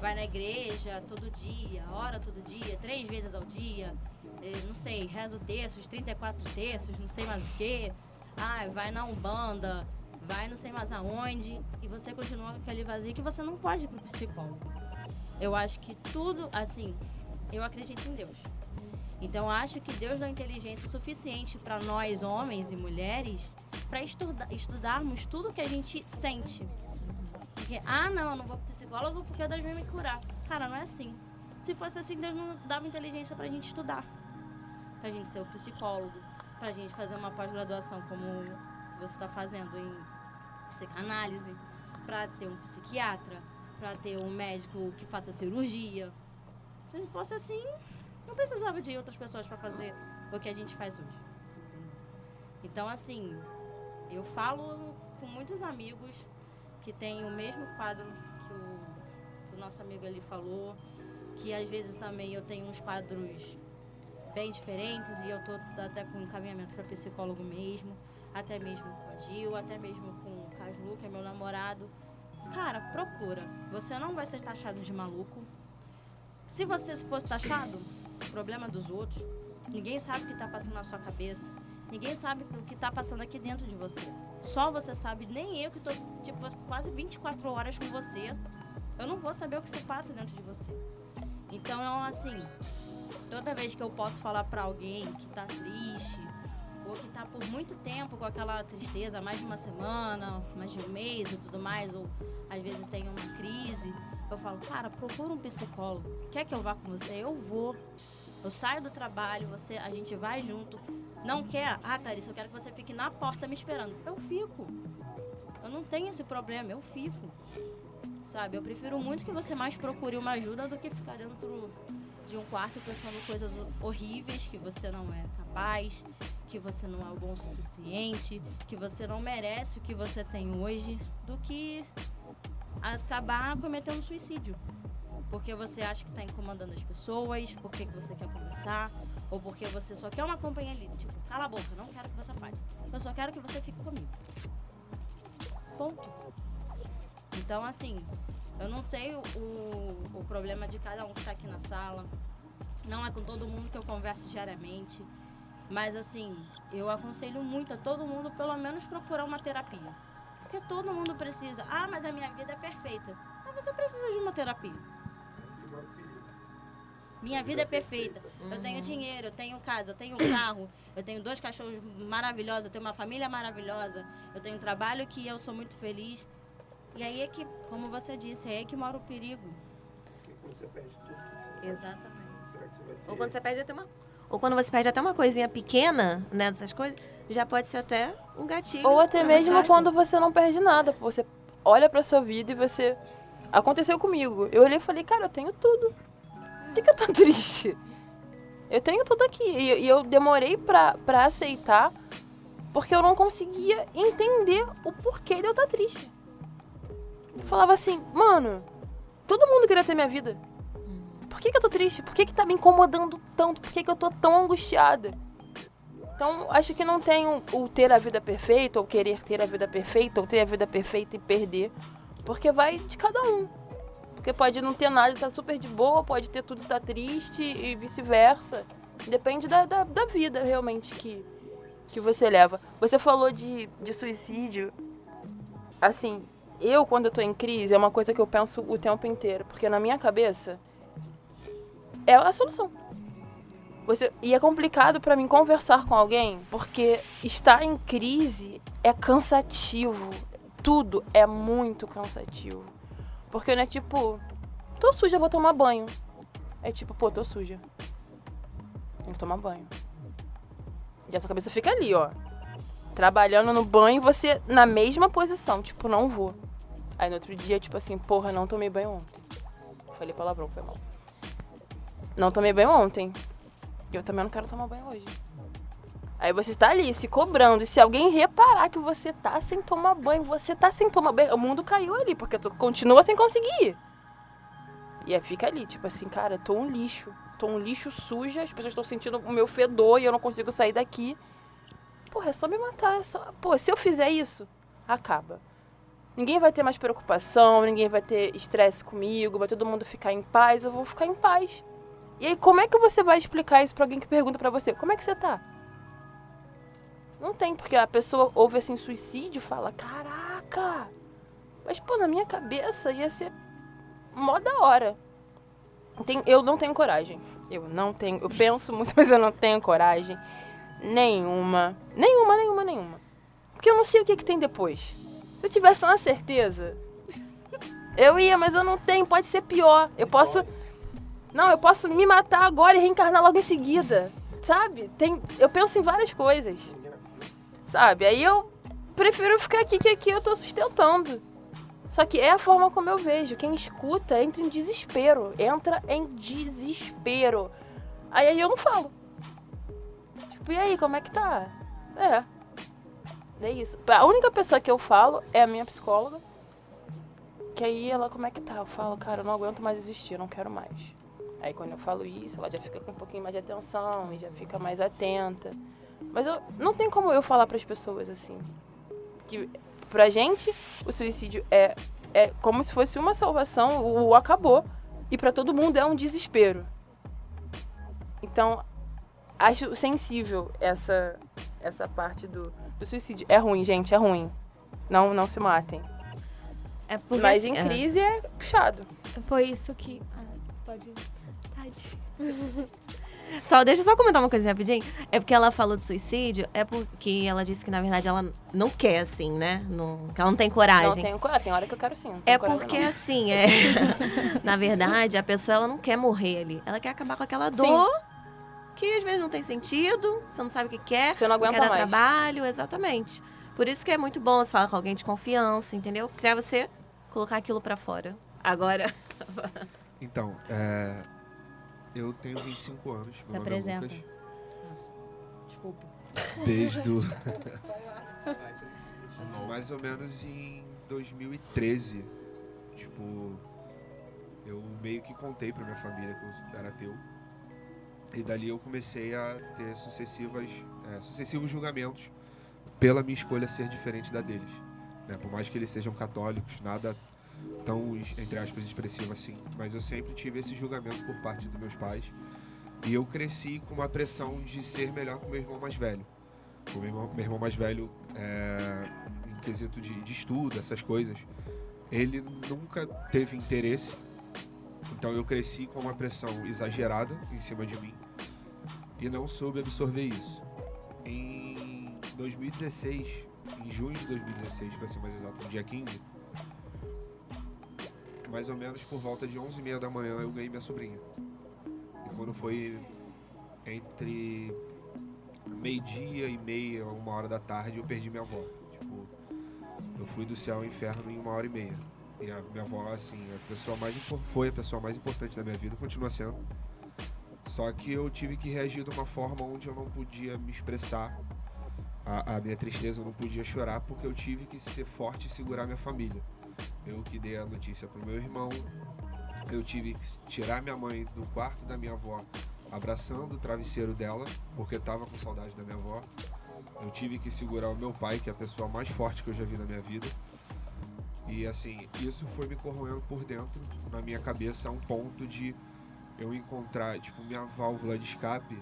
vai na igreja todo dia, ora todo dia, três vezes ao dia, eh, não sei, reza o terço, os 34 terços, não sei mais o quê. Ah, vai na Umbanda, vai não sei mais aonde, e você continua com aquele vazio que você não pode ir pro psicólogo. Eu acho que tudo, assim, eu acredito em Deus. Então acho que Deus dá inteligência suficiente para nós, homens e mulheres, para estuda estudarmos tudo que a gente sente. Porque, ah, não, eu não vou pro psicólogo porque Deus vai me curar. Cara, não é assim. Se fosse assim, Deus não dava inteligência pra gente estudar. Pra gente ser o psicólogo, pra gente fazer uma pós-graduação como você está fazendo em psicanálise, pra ter um psiquiatra, pra ter um médico que faça cirurgia. Se fosse assim, não precisava de outras pessoas para fazer o que a gente faz hoje. Então, assim, eu falo com muitos amigos que têm o mesmo quadro que o, que o nosso amigo ali falou, que às vezes também eu tenho uns quadros bem diferentes e eu tô até com encaminhamento para psicólogo mesmo, até mesmo com a Gil, até mesmo com o Caslu, que é meu namorado. Cara, procura. Você não vai ser taxado de maluco. Se você fosse taxado, problema dos outros. Ninguém sabe o que está passando na sua cabeça. Ninguém sabe o que está passando aqui dentro de você. Só você sabe, nem eu que estou tipo, quase 24 horas com você, eu não vou saber o que se passa dentro de você. Então, assim, toda vez que eu posso falar para alguém que está triste, ou que está por muito tempo com aquela tristeza, mais de uma semana, mais de um mês e tudo mais, ou às vezes tem uma crise, eu falo, cara, procura um psicólogo. Quer que eu vá com você? Eu vou. Eu saio do trabalho, você, a gente vai junto. Não quer? Ah, Thaís, eu quero que você fique na porta me esperando. Eu fico. Eu não tenho esse problema, eu fico. Sabe? Eu prefiro muito que você mais procure uma ajuda do que ficar dentro de um quarto pensando coisas horríveis que você não é capaz, que você não é bom o suficiente, que você não merece o que você tem hoje, do que acabar cometendo suicídio porque você acha que está incomodando as pessoas, porque que você quer conversar, ou porque você só quer uma companhia ali. Tipo, cala a boca, não quero que você fale. Eu só quero que você fique comigo. Ponto. Então, assim, eu não sei o, o, o problema de cada um que está aqui na sala. Não é com todo mundo que eu converso diariamente. Mas, assim, eu aconselho muito a todo mundo, pelo menos, procurar uma terapia. Porque todo mundo precisa. Ah, mas a minha vida é perfeita. Mas você precisa de uma terapia. Minha vida é perfeita. Eu tenho dinheiro, eu tenho casa, eu tenho um carro, eu tenho dois cachorros maravilhosos, eu tenho uma família maravilhosa, eu tenho um trabalho que eu sou muito feliz. E aí é que, como você disse, é aí que mora o perigo. Porque você perde tudo. Você Exatamente. Você? Ou quando você perde até uma. Ou quando você perde até uma coisinha pequena, né, dessas coisas, já pode ser até um gatilho. Ou até mesmo você. quando você não perde nada. Você olha pra sua vida e você. Aconteceu comigo. Eu olhei e falei, cara, eu tenho tudo. Por que, que eu tô triste? Eu tenho tudo aqui. E, e eu demorei pra, pra aceitar porque eu não conseguia entender o porquê de eu estar triste. Eu falava assim, mano, todo mundo queria ter minha vida. Por que, que eu tô triste? Por que, que tá me incomodando tanto? Por que, que eu tô tão angustiada? Então, acho que não tem o, o ter a vida perfeita, ou querer ter a vida perfeita, ou ter a vida perfeita e perder. Porque vai de cada um. Porque pode não ter nada e tá super de boa, pode ter tudo e tá triste e vice-versa. Depende da, da, da vida, realmente, que, que você leva. Você falou de, de suicídio. Assim, eu, quando eu tô em crise, é uma coisa que eu penso o tempo inteiro. Porque na minha cabeça, é a solução. Você, e é complicado pra mim conversar com alguém, porque estar em crise é cansativo. Tudo é muito cansativo. Porque não é tipo, tô suja, vou tomar banho. É tipo, pô, tô suja. Tem que tomar banho. E a sua cabeça fica ali, ó. Trabalhando no banho, você na mesma posição, tipo, não vou. Aí no outro dia, tipo assim, porra, não tomei banho ontem. Falei palavrão, foi mal. Não tomei banho ontem. Eu também não quero tomar banho hoje. Aí você está ali se cobrando. E se alguém reparar que você tá sem tomar banho, você tá sem tomar banho, o mundo caiu ali, porque tu continua sem conseguir. E aí fica ali, tipo assim, cara, tô um lixo. Tô um lixo suja, as pessoas estão sentindo o meu fedor e eu não consigo sair daqui. Porra, é só me matar. É só... Pô, se eu fizer isso, acaba. Ninguém vai ter mais preocupação, ninguém vai ter estresse comigo, vai todo mundo ficar em paz, eu vou ficar em paz. E aí, como é que você vai explicar isso pra alguém que pergunta pra você, como é que você tá? Não tem, porque a pessoa ouve assim suicídio e fala, caraca! Mas, pô, na minha cabeça ia ser mó da hora. Tem, eu não tenho coragem. Eu não tenho. Eu penso muito, mas eu não tenho coragem. Nenhuma. Nenhuma, nenhuma, nenhuma. Porque eu não sei o que, que tem depois. Se eu tivesse uma certeza, eu ia, mas eu não tenho. Pode ser pior. Eu posso. Não, eu posso me matar agora e reencarnar logo em seguida. Sabe? Tem, eu penso em várias coisas. Sabe? Aí eu prefiro ficar aqui, que aqui eu tô sustentando. Só que é a forma como eu vejo. Quem escuta entra em desespero. Entra em desespero. Aí, aí eu não falo. Tipo, e aí, como é que tá? É. É isso. A única pessoa que eu falo é a minha psicóloga. Que aí ela, como é que tá? Eu falo, cara, eu não aguento mais existir, não quero mais. Aí quando eu falo isso, ela já fica com um pouquinho mais de atenção e já fica mais atenta. Mas eu, não tem como eu falar para as pessoas assim. Que pra gente, o suicídio é, é como se fosse uma salvação, o, o acabou. E para todo mundo é um desespero. Então, acho sensível essa, essa parte do, do suicídio. É ruim, gente, é ruim. Não, não se matem. É porque, Mas assim, em é. crise é puxado. Foi isso que. Ah, pode ir. Só, deixa eu só comentar uma coisa rapidinho. É porque ela falou de suicídio, é porque ela disse que, na verdade, ela não quer, assim, né? Não, que ela não tem Não coragem. tenho coragem. Tem hora que eu quero sim. não É porque, não. assim, é... na verdade, a pessoa ela não quer morrer ali. Ela quer acabar com aquela Sim. dor que às vezes não tem sentido, você não sabe o que quer, Você não aguenta quer dar mais. trabalho, exatamente. Por isso que é muito bom você falar com alguém de confiança, entendeu? Pra você colocar aquilo pra fora. Agora, Então, é, eu tenho 25 anos. Se meu nome é apresenta. Lucas. Desculpa. Desde o... Mais ou menos em 2013. Tipo, eu meio que contei pra minha família que eu era ateu. E dali eu comecei a ter sucessivas, é, sucessivos julgamentos pela minha escolha ser diferente da deles. né? Por mais que eles sejam católicos, nada tão, entre aspas, expressivo assim. Mas eu sempre tive esse julgamento por parte dos meus pais. E eu cresci com uma pressão de ser melhor que o meu irmão mais velho. O meu irmão, meu irmão mais velho, é, em quesito de, de estudo, essas coisas, ele nunca teve interesse. Então eu cresci com uma pressão exagerada em cima de mim e não soube absorver isso. Em 2016, em junho de 2016, para ser mais exato, no dia 15, mais ou menos por volta de 11h30 da manhã eu ganhei minha sobrinha. E quando foi entre meio-dia e meia, uma hora da tarde, eu perdi minha avó. Tipo, eu fui do céu ao inferno em uma hora e meia. E a minha avó, assim, a pessoa mais foi a pessoa mais importante da minha vida, continua sendo. Só que eu tive que reagir de uma forma onde eu não podia me expressar a, a minha tristeza, eu não podia chorar, porque eu tive que ser forte e segurar minha família. Eu que dei a notícia pro meu irmão, eu tive que tirar minha mãe do quarto da minha avó, abraçando o travesseiro dela, porque tava com saudade da minha avó. Eu tive que segurar o meu pai, que é a pessoa mais forte que eu já vi na minha vida. E assim, isso foi me corroendo por dentro, na minha cabeça, a um ponto de eu encontrar, tipo, minha válvula de escape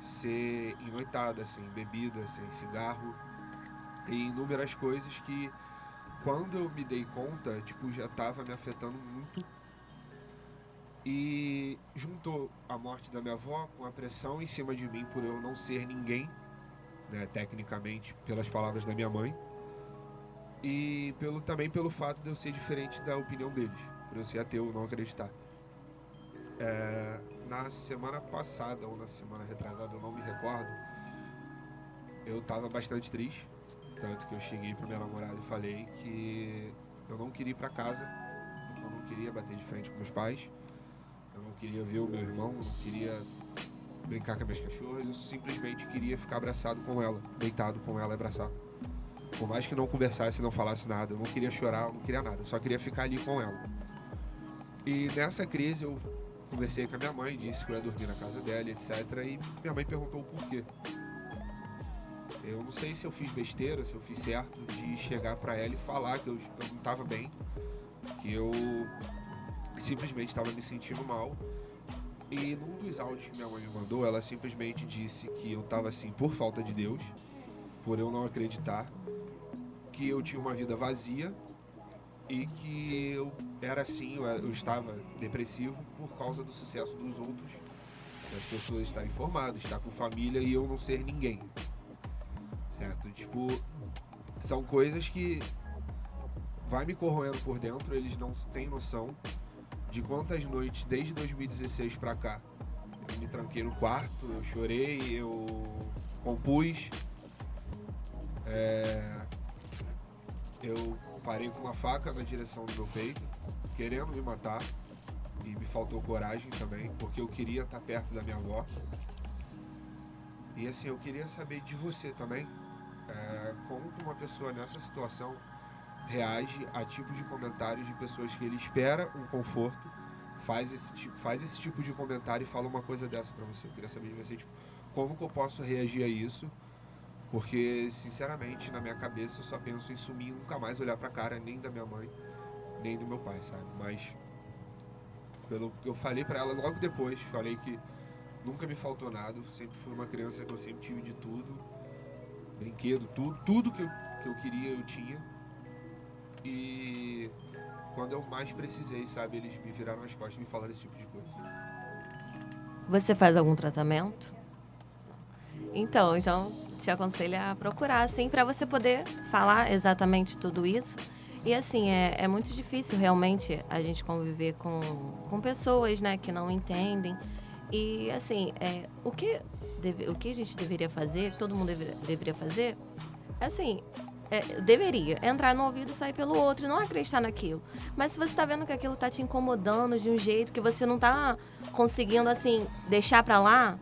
ser enoitada, sem bebida, sem cigarro e inúmeras coisas que quando eu me dei conta, tipo, já tava me afetando muito. E juntou a morte da minha avó com a pressão em cima de mim por eu não ser ninguém, né, tecnicamente, pelas palavras da minha mãe. E pelo, também pelo fato de eu ser diferente da opinião deles, por eu ser ateu, não acreditar. É, na semana passada ou na semana retrasada, eu não me recordo, eu tava bastante triste. Tanto que eu cheguei pra minha namorada e falei que eu não queria ir pra casa, eu não queria bater de frente com meus pais, eu não queria ver o meu irmão, eu não queria brincar com as minhas cachorras, eu simplesmente queria ficar abraçado com ela, deitado com ela e abraçado. Por mais que não conversasse, não falasse nada, eu não queria chorar, eu não queria nada, eu só queria ficar ali com ela. E nessa crise eu conversei com a minha mãe, disse que eu ia dormir na casa dela, etc. E minha mãe perguntou o porquê. Eu não sei se eu fiz besteira, se eu fiz certo de chegar pra ela e falar que eu, eu não tava bem, que eu simplesmente estava me sentindo mal. E num dos áudios que minha mãe me mandou, ela simplesmente disse que eu tava assim por falta de Deus, por eu não acreditar, que eu tinha uma vida vazia e que eu era assim, eu estava depressivo por causa do sucesso dos outros, das pessoas estarem formadas, estar com família e eu não ser ninguém. Certo? Tipo, são coisas que vai me corroendo por dentro, eles não têm noção de quantas noites desde 2016 pra cá eu me tranquei no quarto, eu chorei, eu compus. É, eu parei com uma faca na direção do meu peito, querendo me matar. E me faltou coragem também, porque eu queria estar perto da minha avó. E assim, eu queria saber de você também, é, como uma pessoa nessa situação reage a tipos de comentários de pessoas que ele espera um conforto, faz esse, tipo, faz esse tipo de comentário e fala uma coisa dessa pra você. Eu queria saber de você, tipo, como que eu posso reagir a isso? Porque, sinceramente, na minha cabeça eu só penso em sumir e nunca mais olhar pra cara nem da minha mãe, nem do meu pai, sabe? Mas, pelo que eu falei pra ela logo depois, falei que nunca me faltou nada, sempre fui uma criança que eu sempre tive de tudo, brinquedo, tudo, tudo que eu, que eu queria eu tinha. E quando eu mais precisei, sabe, eles me viraram as costas e me falaram esse tipo de coisa. Você faz algum tratamento? Então, então te aconselho a procurar, assim, para você poder falar exatamente tudo isso. E assim, é, é muito difícil realmente a gente conviver com, com pessoas, né, que não entendem. E assim, é, o, que deve, o que a gente deveria fazer, todo mundo deve, deveria fazer, é assim, é, deveria entrar no ouvido e sair pelo outro, não acreditar naquilo. Mas se você está vendo que aquilo está te incomodando de um jeito que você não está conseguindo assim deixar para lá,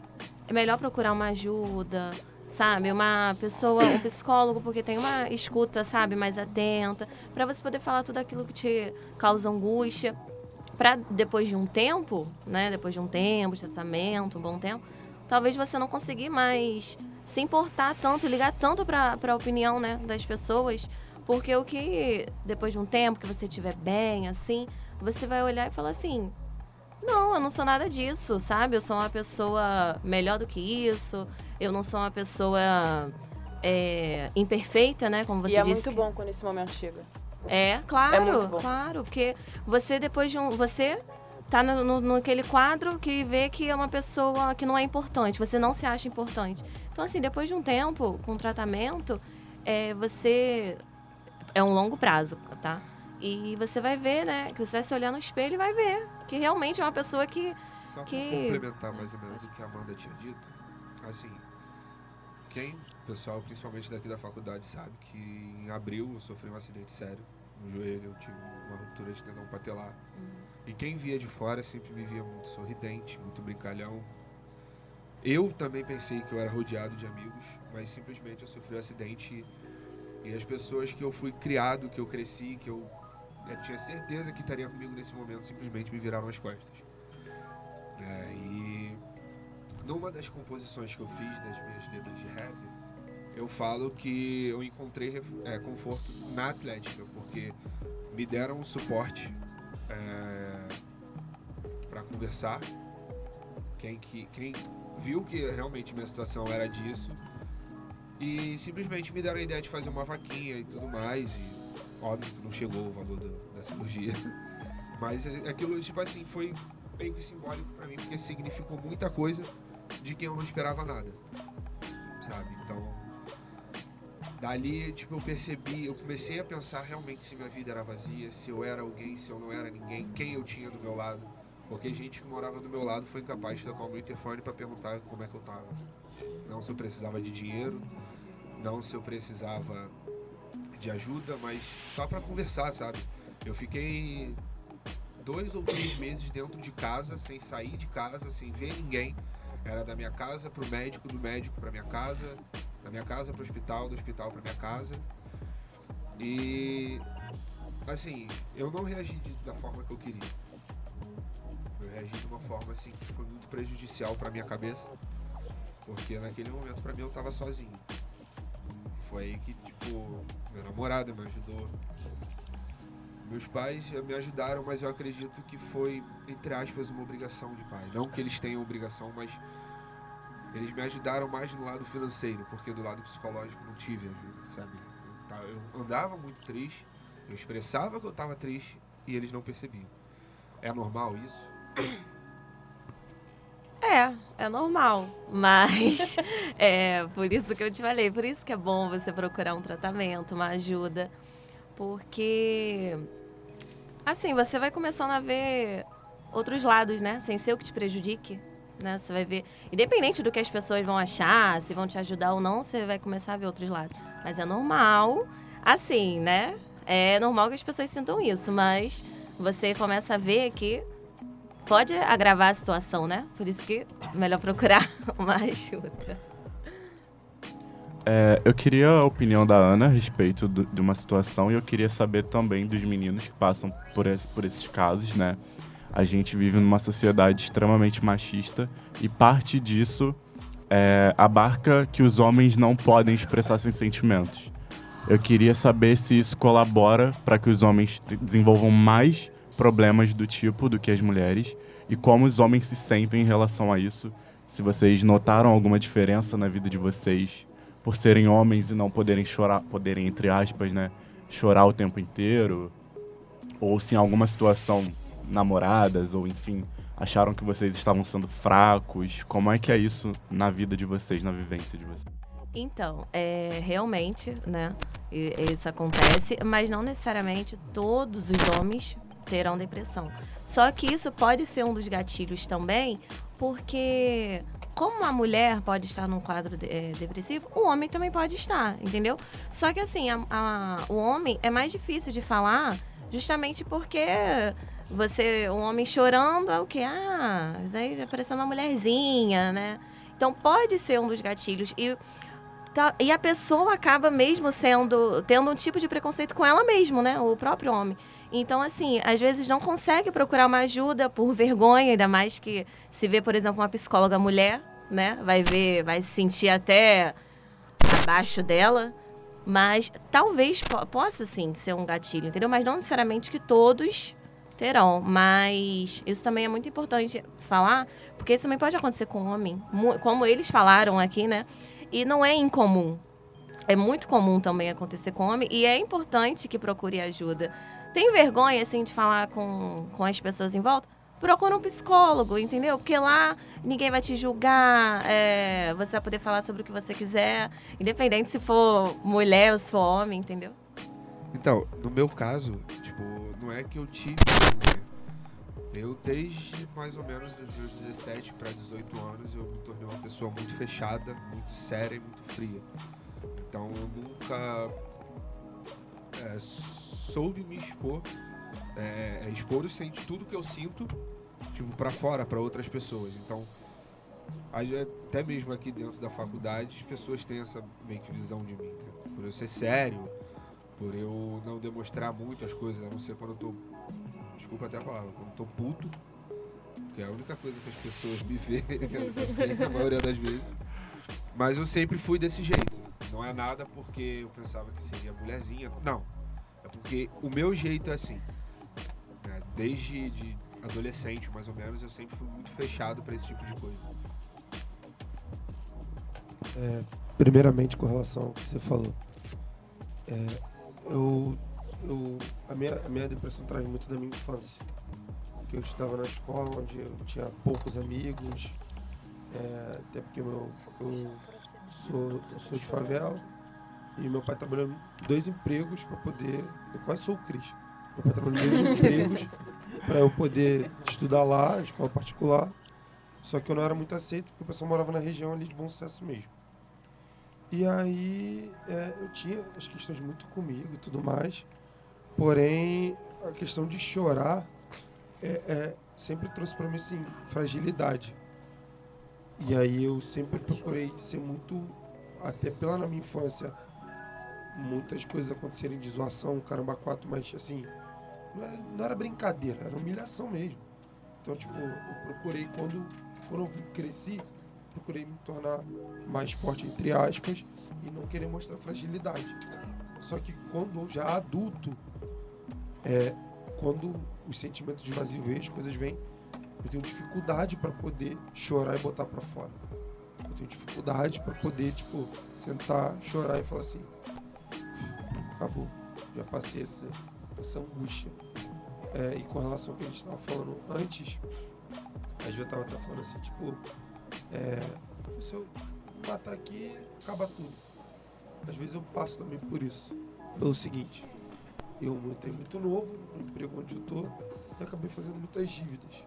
é melhor procurar uma ajuda, sabe? Uma pessoa, um psicólogo, porque tem uma escuta, sabe, mais atenta, para você poder falar tudo aquilo que te causa angústia, para depois de um tempo, né, depois de um tempo de tratamento, um bom tempo, talvez você não conseguir mais se importar tanto, ligar tanto para a opinião, né, das pessoas, porque o que depois de um tempo que você estiver bem, assim, você vai olhar e falar assim, não, eu não sou nada disso, sabe? Eu sou uma pessoa melhor do que isso. Eu não sou uma pessoa é, imperfeita, né? Como você e é disse. muito bom quando esse momento chega. É, claro, É claro, porque você depois de um, você tá no, no, naquele quadro que vê que é uma pessoa que não é importante, você não se acha importante. Então assim, depois de um tempo com tratamento, é, você é um longo prazo, tá? E você vai ver, né? Que você vai se olhar no espelho e vai ver que realmente é uma pessoa que Só pra Que- complementar mais ou menos o que a Amanda tinha dito, assim, quem, pessoal, principalmente daqui da faculdade, sabe que em abril eu sofri um acidente sério no joelho, eu tive uma ruptura de tendão patelar. E quem via de fora sempre me via muito sorridente, muito brincalhão. Eu também pensei que eu era rodeado de amigos, mas simplesmente eu sofri um acidente e, e as pessoas que eu fui criado, que eu cresci, que eu, eu tinha certeza que estaria comigo nesse momento, simplesmente me viraram as costas. É, e numa das composições que eu fiz das minhas letras de rap, eu falo que eu encontrei é, conforto na Atlética, porque me deram um suporte para conversar. Quem, que, quem viu que realmente minha situação era disso e simplesmente me deram a ideia de fazer uma vaquinha e tudo mais. E óbvio que não chegou o valor do- da cirurgia. Mas é- aquilo, tipo assim, foi meio que simbólico pra mim, porque significou muita coisa de quem eu não esperava nada. Sabe? Então, dali, tipo, eu percebi, eu comecei a pensar realmente se minha vida era vazia, se eu era alguém, se eu não era ninguém, quem eu tinha do meu lado. Porque gente que morava do meu lado foi incapaz de tocar o meu interfone pra perguntar como é que eu tava. Não se eu precisava de dinheiro, não se eu precisava de ajuda, mas só pra conversar, sabe? Eu fiquei dois ou três meses dentro de casa, sem sair de casa, sem ver ninguém. Era da minha casa pro médico, do médico pra minha casa, da minha casa pro hospital, do hospital pra minha casa. E assim, eu não reagi da forma que eu queria. Eu reagi de uma forma assim que foi muito prejudicial pra minha cabeça, porque naquele momento pra mim eu tava sozinho. Foi aí que tipo, meu namorado me ajudou, meus pais me ajudaram, mas eu acredito que foi, entre aspas, uma obrigação de pai. Não que eles tenham obrigação, mas eles me ajudaram mais no lado financeiro, porque do lado psicológico não tive ajuda, sabe? Eu, ta- eu andava muito triste, eu expressava que eu estava triste e eles não percebiam. É normal isso? É, é normal. Mas é por isso que eu te falei, por isso que é bom você procurar um tratamento, uma ajuda. Porque assim, você vai começando a ver outros lados, né? Sem ser o que te prejudique. Né? Você vai ver, independente do que as pessoas vão achar, se vão te ajudar ou não, você vai começar a ver outros lados. Mas é normal, assim, né? É normal que as pessoas sintam isso, mas você começa a ver que pode agravar a situação, né? Por isso que é melhor procurar uma ajuda. É, eu queria a opinião da Ana a respeito do, de uma situação e eu queria saber também dos meninos que passam por, esse, por esses casos, né? A gente vive numa sociedade extremamente machista e parte disso é, abarca que os homens não podem expressar seus sentimentos. Eu queria saber se isso colabora para que os homens desenvolvam mais problemas do tipo do que as mulheres e como os homens se sentem em relação a isso. Se vocês notaram alguma diferença na vida de vocês por serem homens e não poderem chorar, poderem entre aspas, né, chorar o tempo inteiro, ou se em alguma situação namoradas ou enfim acharam que vocês estavam sendo fracos, como é que é isso na vida de vocês, na vivência de vocês? Então, é, realmente, né, isso acontece, mas não necessariamente todos os homens terão depressão. Só que isso pode ser um dos gatilhos também, porque como a mulher pode estar num quadro de, é, depressivo, o homem também pode estar, entendeu? Só que assim, a, a, o homem é mais difícil de falar justamente porque você, um homem chorando é o que? Ah, isso aí é parecendo uma mulherzinha, né? Então pode ser um dos gatilhos. E, tá, e a pessoa acaba mesmo sendo, tendo um tipo de preconceito com ela mesmo, né? O próprio homem. Então, assim, às vezes não consegue procurar uma ajuda por vergonha, ainda mais que se vê, por exemplo, uma psicóloga mulher, né? Vai ver, vai se sentir até abaixo dela. Mas talvez po possa, sim, ser um gatilho, entendeu? Mas não necessariamente que todos terão. Mas isso também é muito importante falar, porque isso também pode acontecer com homem. Como eles falaram aqui, né? E não é incomum. É muito comum também acontecer com homem. E é importante que procure ajuda tem vergonha, assim, de falar com, com as pessoas em volta, procura um psicólogo, entendeu? Porque lá ninguém vai te julgar, é, você vai poder falar sobre o que você quiser, independente se for mulher ou se for homem, entendeu? Então, no meu caso, tipo, não é que eu tive. Né? Eu, desde mais ou menos os meus 17 para 18 anos, eu me tornei uma pessoa muito fechada, muito séria e muito fria. Então, eu nunca é, soube me expor, é, é expor os tudo que eu sinto, tipo, para fora, para outras pessoas. Então, até mesmo aqui dentro da faculdade, as pessoas têm essa meio que visão de mim, né? por eu ser sério, por eu não demonstrar muito as coisas, a não ser quando eu tô, desculpa até a palavra, quando eu tô puto, que é a única coisa que as pessoas me veem, assim, na maioria das vezes. Mas eu sempre fui desse jeito. Não é nada porque eu pensava que seria mulherzinha. Não. É porque o meu jeito é assim. Né? Desde de adolescente, mais ou menos, eu sempre fui muito fechado para esse tipo de coisa. É, primeiramente, com relação ao que você falou. É, eu, eu, a, minha, a minha depressão traz muito da minha infância. Porque eu estava na escola onde eu tinha poucos amigos, é, até porque meu, eu, sou, eu sou de favela e meu pai trabalhou dois empregos para poder. Eu quase sou o Cris. Meu pai trabalhou dois empregos para eu poder estudar lá, escola particular. Só que eu não era muito aceito porque o pessoal morava na região ali de bom sucesso mesmo. E aí é, eu tinha as questões muito comigo e tudo mais. Porém, a questão de chorar é, é sempre trouxe para mim assim, fragilidade. E aí eu sempre procurei ser muito, até pela na minha infância, muitas coisas acontecerem de zoação, caramba, quatro, mas assim, não, é, não, era brincadeira, era humilhação mesmo. Então, tipo, eu procurei quando, quando eu cresci, procurei me tornar mais forte, entre aspas, e não querer mostrar fragilidade. Só que quando já adulto, é, quando os sentimentos de vazio vêm, as coisas vêm, eu tenho dificuldade para poder chorar e botar para fora. Eu tenho dificuldade para poder, tipo, sentar, chorar e falar assim: acabou, já passei essa, essa angústia. É, e com relação ao que a gente estava falando antes, a gente já estava até falando assim, tipo, É, se eu matar aqui, acaba tudo. Às vezes eu passo também por isso. Pelo seguinte, eu entrei muito novo no emprego onde eu tô e acabei fazendo muitas dívidas.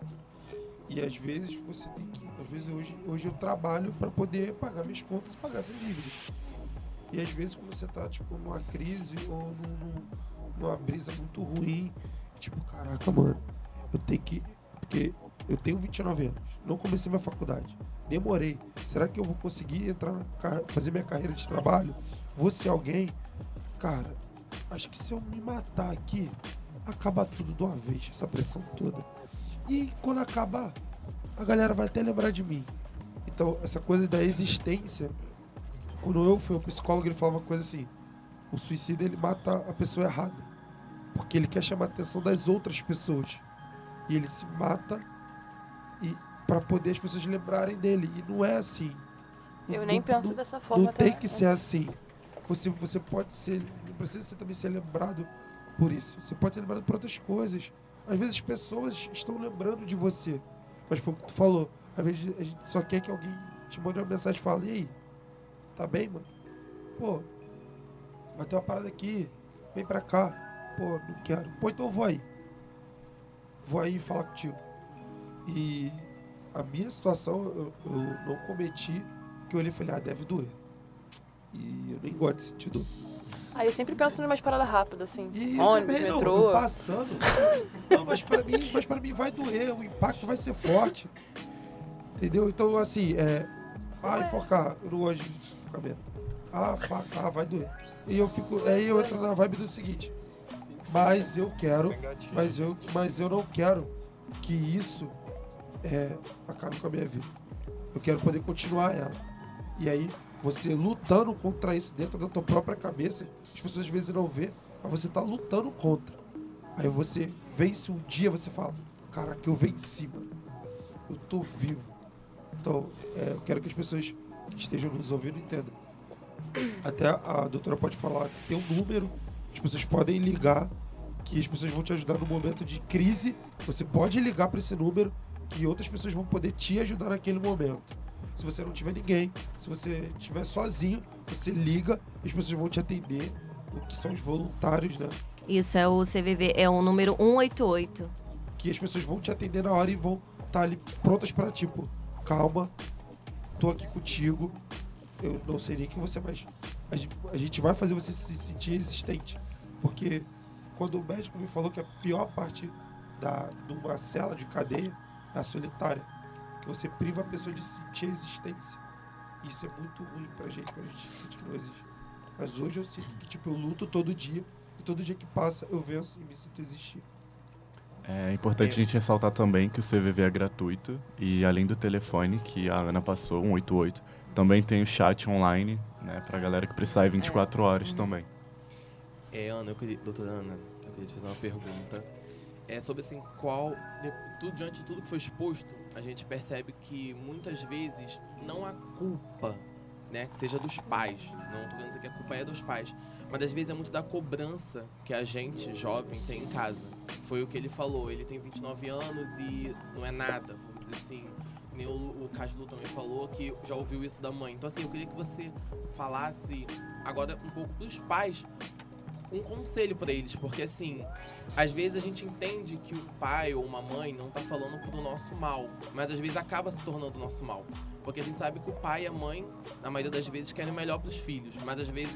E às vezes você tem que. Às vezes hoje, hoje eu trabalho para poder pagar minhas contas e pagar essas dívidas. E às vezes quando você tá tipo numa crise ou num- numa brisa muito ruim, tipo, caraca, mano, eu tenho que. Porque eu tenho 29 anos, não comecei minha faculdade. Demorei. Será que eu vou conseguir entrar na fazer minha carreira de trabalho? Vou ser alguém? Cara, acho que se eu me matar aqui, acaba tudo de uma vez, essa pressão toda. E quando acabar, a galera vai até lembrar de mim. Então, essa coisa da existência, quando eu fui ao psicólogo, ele falava uma coisa assim: o suicida ele mata a pessoa errada, porque ele quer chamar a atenção das outras pessoas. E ele se mata e para poder as pessoas lembrarem dele. E não é assim. Eu Não- nem penso não- dessa forma não tem também. que ser assim. Você, você pode ser. Não precisa ser, também ser lembrado por isso. Você pode ser lembrado por outras coisas. Às vezes as pessoas estão lembrando de você. Mas foi o que tu falou. Às vezes a gente só quer que alguém te mande uma mensagem e fale, e aí? Tá bem, mano? Pô, vai ter uma parada aqui. Vem pra cá. Pô, não quero. Pô, então eu vou aí. Vou aí falar contigo. E a minha situação, eu, eu não cometi que eu olhei e falei, ah, deve doer. E eu nem gosto de sentir dor. Aí eu sempre penso em umas paradas rápidas, assim. E eu Ônibus, também não, metrô. eu passando. Não, mas pra mim, mas pra mim vai doer, o impacto vai ser forte. Entendeu? Então, assim, é. Ah, enfocar, eu não gosto de sufocamento. Ah, faca, ah, vai doer. E eu fico. Aí eu entro na vibe do seguinte. Mas eu quero. Mas eu, mas eu não quero que isso é, acabe com a minha vida. Eu quero poder continuar ela. E aí, você lutando contra isso dentro da tua própria cabeça, as pessoas às vezes não vê, mas você tá lutando contra. Aí você vence um dia, você fala, caraca, eu venci, mano. Eu tô vivo. Então, é, eu quero que as pessoas que estejam nos ouvindo entendam. Até a doutora pode falar que tem um número, as pessoas podem ligar, que as pessoas vão te ajudar no momento de crise. Você pode ligar para esse número, que outras pessoas vão poder te ajudar naquele momento. Se você não tiver ninguém, se você estiver sozinho, você liga e as pessoas vão te atender, o que são os voluntários, né? Isso é o CVV, é o número 188. que as pessoas vão te atender na hora e vão estar ali prontas para tipo, calma, tô aqui contigo. Eu não sei nem quem você é, mas a gente, a gente vai fazer você se sentir existente. Porque quando o médico me falou que a pior parte da, de uma cela de cadeia é a solitária. Que você priva a pessoa de sentir a existência. Isso é muito ruim pra gente quando a gente sente que não existe. Mas hoje eu sinto que tipo, eu luto todo dia. E todo dia que passa eu venço e me sinto existir. É importante a gente ressaltar também que o CVV é gratuito e além do telefone que a Ana passou, 188, também tem o chat online, né, pra galera que precisar em 24 horas também. É, Ana, eu queria, doutora Ana, eu queria te fazer uma pergunta. É sobre assim, qual, tudo, diante de tudo que foi exposto, a gente percebe que muitas vezes não há culpa, né, que seja dos pais. Não tô querendo dizer que a culpa é dos pais, mas às vezes é muito da cobrança que a gente, jovem, tem em casa. Foi o que ele falou, ele tem 29 anos e não é nada, vamos dizer assim. O Caslu também falou que já ouviu isso da mãe. Então assim, eu queria que você falasse agora um pouco dos pais, um conselho pra eles, porque assim, às vezes a gente entende que o pai ou uma mãe não tá falando pro nosso mal, mas às vezes acaba se tornando nosso mal. Porque a gente sabe que o pai e a mãe, na maioria das vezes, querem o melhor pros filhos, mas às vezes,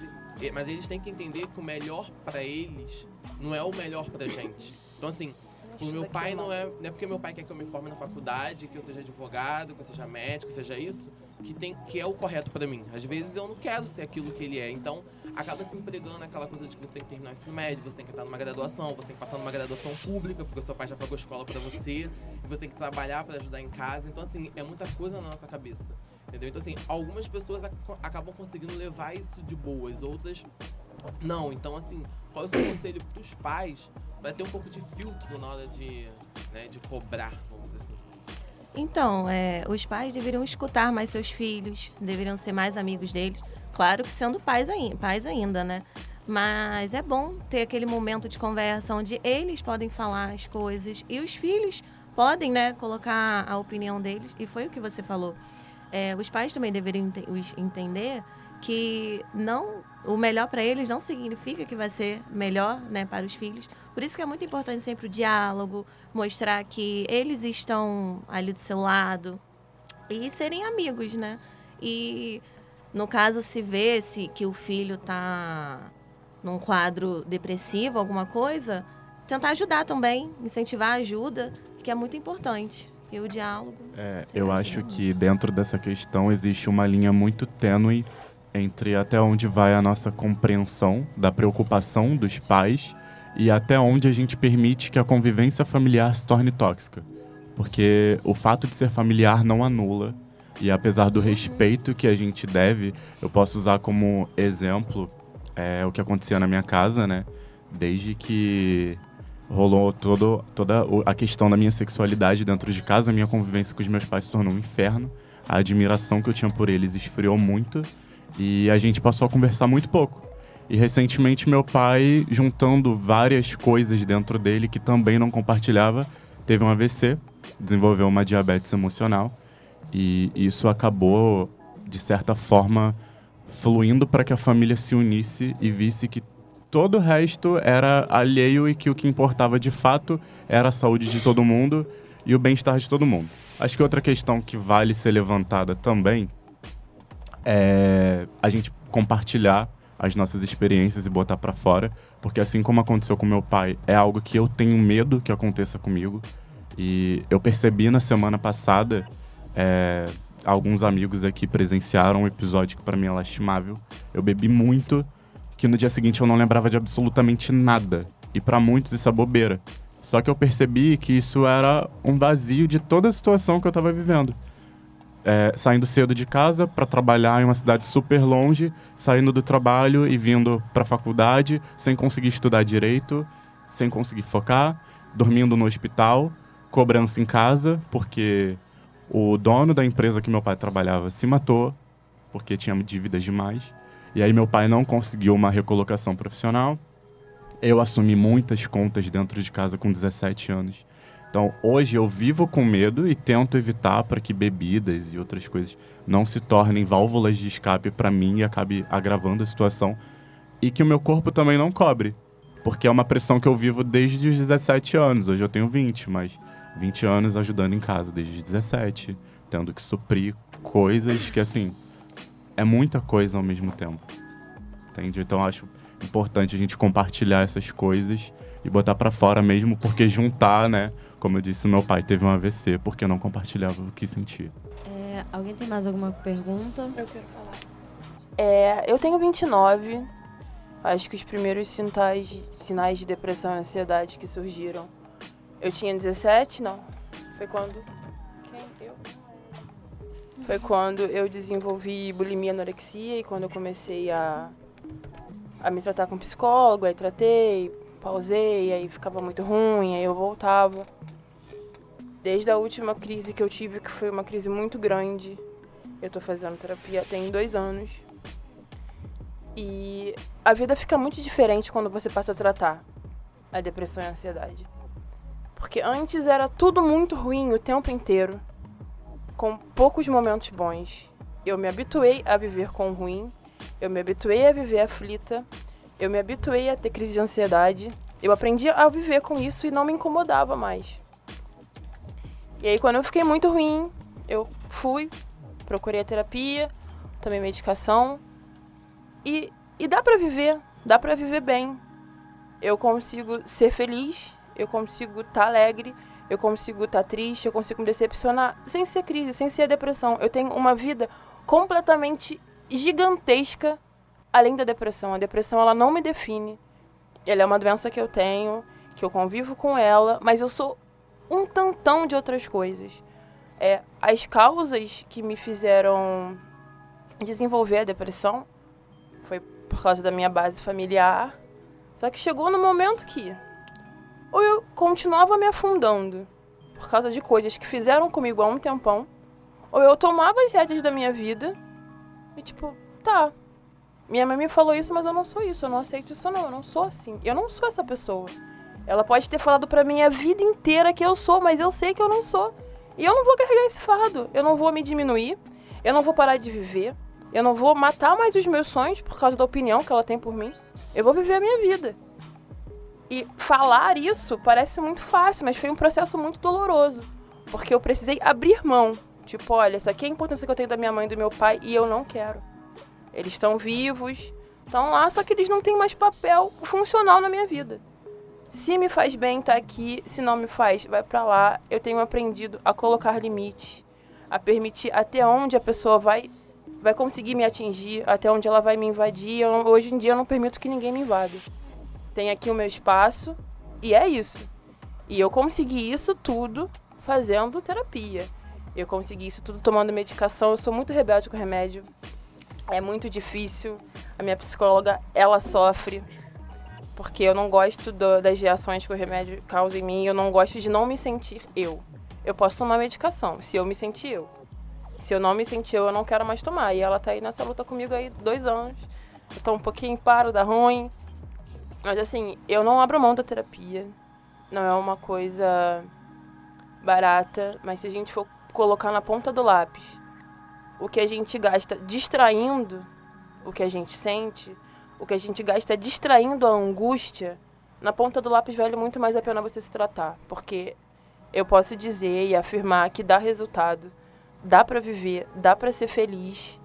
mas eles têm que entender que o melhor pra eles não é o melhor pra gente. Então assim, o meu pai não é, não é porque meu pai quer que eu me forme na faculdade, que eu seja advogado, que eu seja médico, que seja isso, que tem que é o correto pra mim. Às vezes eu não quero ser aquilo que ele é. Então, acaba se empregando aquela coisa de que você tem que terminar o ensino médio, você tem que estar numa graduação, você tem que passar numa graduação pública, porque o seu pai já pagou escola pra você, e você tem que trabalhar pra ajudar em casa. Então, assim, é muita coisa na nossa cabeça. Entendeu? Então, assim, algumas pessoas ac- acabam conseguindo levar isso de boas, outras não. Então, assim, qual é o seu conselho pros pais pra ter um pouco de filtro na hora de, né, de cobrar, vamos dizer assim? Então, é, os pais deveriam escutar mais seus filhos, deveriam ser mais amigos deles. Claro que sendo pais, ai- pais ainda, né? Mas é bom ter aquele momento de conversa onde eles podem falar as coisas e os filhos podem, né, colocar a opinião deles. E foi o que você falou. é, os pais também deveriam os- entender que não o melhor para eles não significa que vai ser melhor né, para os filhos. Por isso que é muito importante sempre o diálogo, mostrar que eles estão ali do seu lado e serem amigos, né? E no caso se vê se que o filho tá num quadro depressivo, alguma coisa, tentar ajudar também, incentivar a ajuda, que é muito importante. E o diálogo. É, eu acho que dentro dessa questão existe uma linha muito tênue entre até onde vai a nossa compreensão da preocupação dos pais e até onde a gente permite que a convivência familiar se torne tóxica. Porque o fato de ser familiar não anula. E apesar do respeito que a gente deve, eu posso usar como exemplo é, o que acontecia na minha casa, né? Desde que rolou todo, toda a questão da minha sexualidade dentro de casa, a minha convivência com os meus pais se tornou um inferno. A admiração que eu tinha por eles esfriou muito e a gente passou a conversar muito pouco. E recentemente meu pai, juntando várias coisas dentro dele que também não compartilhava, teve um AVC, desenvolveu uma diabetes emocional e isso acabou de certa forma fluindo para que a família se unisse e visse que todo o resto era alheio e que o que importava de fato era a saúde de todo mundo e o bem-estar de todo mundo. Acho que outra questão que vale ser levantada também é a gente compartilhar as nossas experiências e botar para fora, porque assim como aconteceu com meu pai, é algo que eu tenho medo que aconteça comigo. E eu percebi na semana passada, é, alguns amigos aqui presenciaram um episódio que para mim é lastimável. Eu bebi muito, que no dia seguinte eu não lembrava de absolutamente nada. E para muitos isso é bobeira. Só que eu percebi que isso era um vazio de toda a situação que eu estava vivendo. É, saindo cedo de casa para trabalhar em uma cidade super longe, saindo do trabalho e vindo para a faculdade sem conseguir estudar direito, sem conseguir focar, dormindo no hospital, cobrança em casa, porque o dono da empresa que meu pai trabalhava se matou, porque tinha dívidas demais. E aí meu pai não conseguiu uma recolocação profissional. Eu assumi muitas contas dentro de casa com 17 anos. Então, hoje eu vivo com medo e tento evitar para que bebidas e outras coisas não se tornem válvulas de escape para mim e acabe agravando a situação. E que o meu corpo também não cobre. Porque é uma pressão que eu vivo desde os 17 anos. Hoje eu tenho 20, mas 20 anos ajudando em casa desde os 17, tendo que suprir coisas que, assim, é muita coisa ao mesmo tempo. Entende? Então acho importante a gente compartilhar essas coisas e botar pra fora mesmo, porque juntar, né? Como eu disse, meu pai teve um AVC porque não compartilhava o que sentia. É, alguém tem mais alguma pergunta? Eu quero falar. É, eu tenho 29. Acho que os primeiros sinais, sinais de depressão e ansiedade que surgiram. Eu tinha 17, não. Foi quando. Quem? Eu? Foi quando eu desenvolvi bulimia e anorexia e quando eu comecei a, a me tratar com psicólogo, aí tratei, pausei, aí ficava muito ruim, aí eu voltava. Desde a última crise que eu tive, que foi uma crise muito grande, eu tô fazendo terapia tem dois anos. E a vida fica muito diferente quando você passa a tratar a depressão e a ansiedade. Porque antes era tudo muito ruim o tempo inteiro, com poucos momentos bons. Eu me habituei a viver com o ruim, eu me habituei a viver aflita, eu me habituei a ter crise de ansiedade. Eu aprendi a viver com isso e não me incomodava mais. E aí, quando eu fiquei muito ruim, eu fui, procurei a terapia, tomei medicação. E, e dá pra viver, dá pra viver bem. Eu consigo ser feliz, eu consigo estar alegre, eu consigo estar triste, eu consigo me decepcionar sem ser crise, sem ser depressão. Eu tenho uma vida completamente gigantesca além da depressão. A depressão ela não me define. Ela é uma doença que eu tenho, que eu convivo com ela, mas eu sou um tantão de outras coisas. É, as causas que me fizeram desenvolver a depressão foi por causa da minha base familiar. Só que chegou no momento que ou eu continuava me afundando por causa de coisas que fizeram comigo há um tempão, ou eu tomava as rédeas da minha vida e tipo, tá. Minha mãe me falou isso, mas eu não sou isso, eu não aceito isso não, eu não sou assim. Eu não sou essa pessoa. Ela pode ter falado pra mim a vida inteira que eu sou, mas eu sei que eu não sou. E eu não vou carregar esse fardo. Eu não vou me diminuir. Eu não vou parar de viver. Eu não vou matar mais os meus sonhos por causa da opinião que ela tem por mim. Eu vou viver a minha vida. E falar isso parece muito fácil, mas foi um processo muito doloroso. Porque eu precisei abrir mão. Tipo, olha, essa aqui é a importância que eu tenho da minha mãe e do meu pai e eu não quero. Eles estão vivos, estão lá, só que eles não têm mais papel funcional na minha vida. Se me faz bem tá aqui, se não me faz, vai para lá. Eu tenho aprendido a colocar limite, a permitir até onde a pessoa vai vai conseguir me atingir, até onde ela vai me invadir. Eu, hoje em dia eu não permito que ninguém me invada. Tem aqui o meu espaço e é isso. E eu consegui isso tudo fazendo terapia. Eu consegui isso tudo tomando medicação. Eu sou muito rebelde com remédio. É muito difícil. A minha psicóloga, ela sofre. Porque eu não gosto do, das reações que o remédio causa em mim. Eu não gosto de não me sentir eu. Eu posso tomar medicação, se eu me sentir eu. Se eu não me sentir eu, eu não quero mais tomar. E ela tá aí nessa luta comigo aí dois anos. Tô um pouquinho paro, dá ruim. Mas assim, eu não abro mão da terapia. Não é uma coisa barata, mas se a gente for colocar na ponta do lápis o que a gente gasta distraindo o que a gente sente, o que a gente gasta distraindo a angústia, na ponta do lápis vale muito mais a pena você se tratar, porque eu posso dizer e afirmar que dá resultado, dá para viver, dá para ser feliz.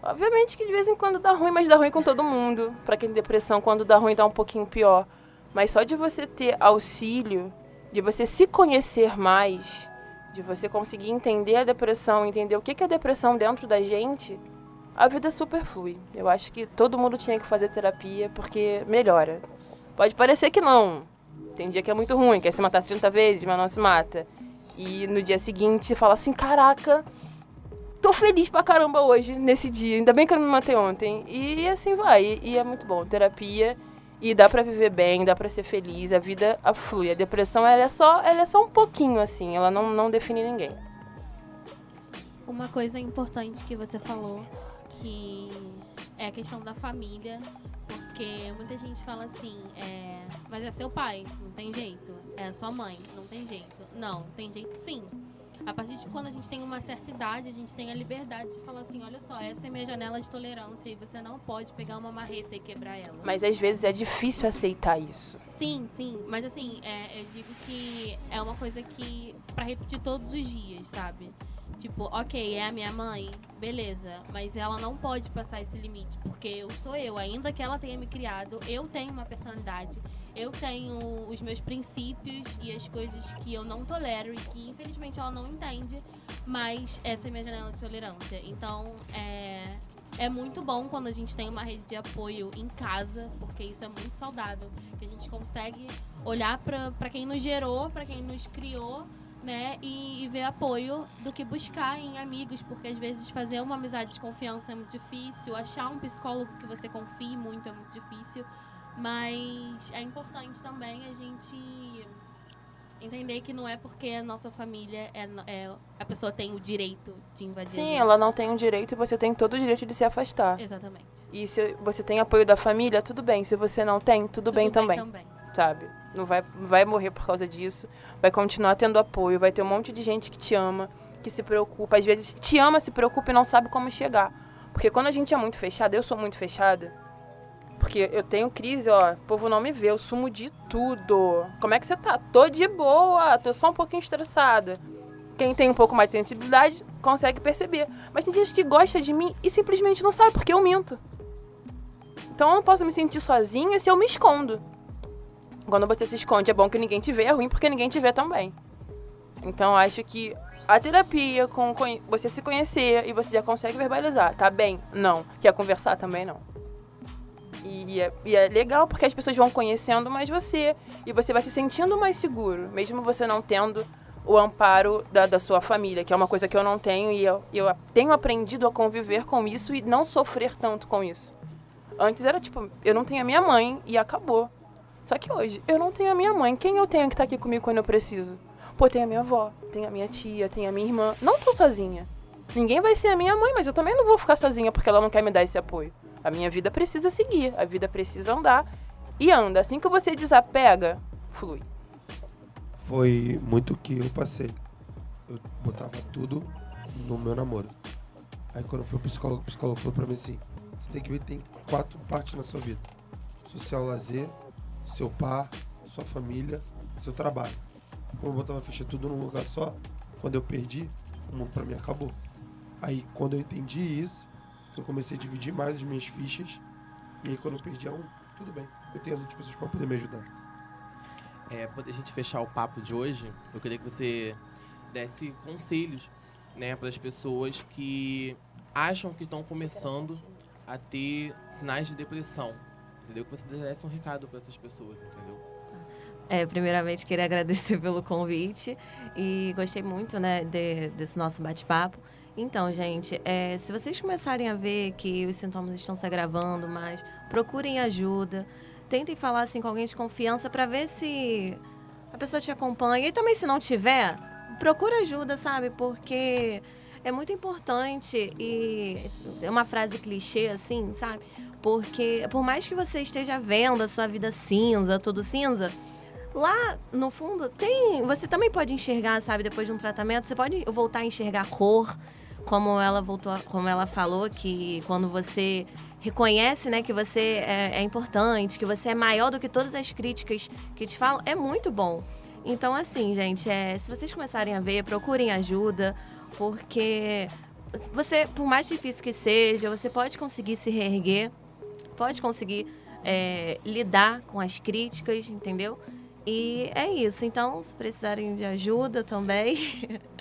Obviamente que de vez em quando dá ruim, mas dá ruim com todo mundo. Para quem tem depressão, quando dá ruim dá um pouquinho pior. Mas só de você ter auxílio, de você se conhecer mais, de você conseguir entender a depressão, entender o que é a depressão dentro da gente, a vida super flui. Eu acho que todo mundo tinha que fazer terapia porque melhora. Pode parecer que não. Tem dia que é muito ruim, quer se matar 30 vezes, mas não se mata. E no dia seguinte fala assim: caraca, tô feliz pra caramba hoje, nesse dia. Ainda bem que eu não me matei ontem. E assim vai. E, é muito bom. Terapia. E dá para viver bem, dá para ser feliz, a vida flui. A depressão ela é só, ela é só um pouquinho assim, ela não, não define ninguém. Uma coisa importante que você falou que é a questão da família, porque muita gente fala assim, é, mas é seu pai, não tem jeito. É sua mãe, não tem jeito. Não, tem jeito sim. A partir de quando a gente tem uma certa idade, a gente tem a liberdade de falar assim, olha só, essa é minha janela de tolerância e você não pode pegar uma marreta e quebrar ela. Mas às vezes é difícil aceitar isso. Sim, sim. Mas assim, é, eu digo que é uma coisa que para repetir todos os dias, sabe? Tipo, ok, é a minha mãe, beleza, mas ela não pode passar esse limite, porque eu sou eu, ainda que ela tenha me criado, eu tenho uma personalidade, eu tenho os meus princípios e as coisas que eu não tolero e que infelizmente ela não entende, mas essa é minha janela de tolerância. Então, é, é muito bom quando a gente tem uma rede de apoio em casa, porque isso é muito saudável, que a gente consegue olhar para quem nos gerou, para quem nos criou né? E, e, ver apoio do que buscar em amigos, porque às vezes fazer uma amizade de confiança é muito difícil, achar um psicólogo que você confie muito é muito difícil, mas é importante também a gente entender que não é porque a nossa família é, é a pessoa tem o direito de invadir. Sim, ela não tem o um direito e você tem todo o direito de se afastar. Exatamente. E se você tem apoio da família, tudo bem. Se você não tem, tudo, tudo bem, bem também. também. Sabe? não vai, vai morrer por causa disso, vai continuar tendo apoio, vai ter um monte de gente que te ama, que se preocupa, às vezes te ama, se preocupa e não sabe como chegar. Porque quando a gente é muito fechada, eu sou muito fechada, porque eu tenho crise, ó, o povo não me vê, eu sumo de tudo. Como é que você tá? Tô de boa, tô só um pouquinho estressada. Quem tem um pouco mais de sensibilidade consegue perceber. Mas tem gente que gosta de mim e simplesmente não sabe porque eu minto. Então eu não posso me sentir sozinha se eu me escondo. Quando você se esconde, é bom que ninguém te vê, é ruim porque ninguém te vê também. Então, acho que a terapia, com você se conhecer e você já consegue verbalizar, tá bem? Não. Quer conversar também? Não. E é, e é, legal porque as pessoas vão conhecendo mais você e você vai se sentindo mais seguro, mesmo você não tendo o amparo da, da sua família, que é uma coisa que eu não tenho e eu, eu tenho aprendido a conviver com isso e não sofrer tanto com isso. Antes era tipo, eu não tenho a minha mãe e acabou. Só que hoje eu não tenho a minha mãe. Quem eu tenho que tá aqui comigo quando eu preciso? Pô, tem a minha avó, tem a minha tia, tem a minha irmã. Não tô sozinha. Ninguém vai ser a minha mãe, mas eu também não vou ficar sozinha porque ela não quer me dar esse apoio. A minha vida precisa seguir, a vida precisa andar. E anda. Assim que você desapega, flui. Foi muito o que eu passei. Eu botava tudo no meu namoro. Aí quando fui pro psicólogo, o psicólogo falou pra mim assim, você tem que ver tem quatro partes na sua vida. Social lazer, seu par, sua família, seu trabalho. Como eu botava ficha tudo num lugar só, quando eu perdi, o mundo pra mim acabou. Aí quando eu entendi isso, eu comecei a dividir mais as minhas fichas. E aí quando eu perdi a um, tudo bem. Eu tenho as outras pessoas pra poder me ajudar. É, pra gente fechar o papo de hoje, eu queria que você desse conselhos, né, para as pessoas que acham que estão começando a ter sinais de depressão. Entendeu? Que você desse um recado para essas pessoas, entendeu? É, primeiramente, queria agradecer pelo convite e gostei muito né, de, desse nosso bate-papo. Então, gente, é, se vocês começarem a ver que os sintomas estão se agravando mais, procurem ajuda. Tentem falar assim com alguém de confiança para ver se a pessoa te acompanha. E também, se não tiver, procura ajuda, sabe? Porque é muito importante e é uma frase clichê assim, sabe? Porque por mais que você esteja vendo a sua vida cinza, tudo cinza, lá no fundo tem, você também pode enxergar, sabe, depois de um tratamento, você pode voltar a enxergar cor, como ela voltou, como ela falou que quando você reconhece, né, que você é, é importante, que você é maior do que todas as críticas que te falam, é muito bom. Então, assim, gente, é, se vocês começarem a ver, procurem ajuda, porque você, por mais difícil que seja, você pode conseguir se reerguer, pode conseguir é, lidar com as críticas, entendeu? E é isso. Então, se precisarem de ajuda também,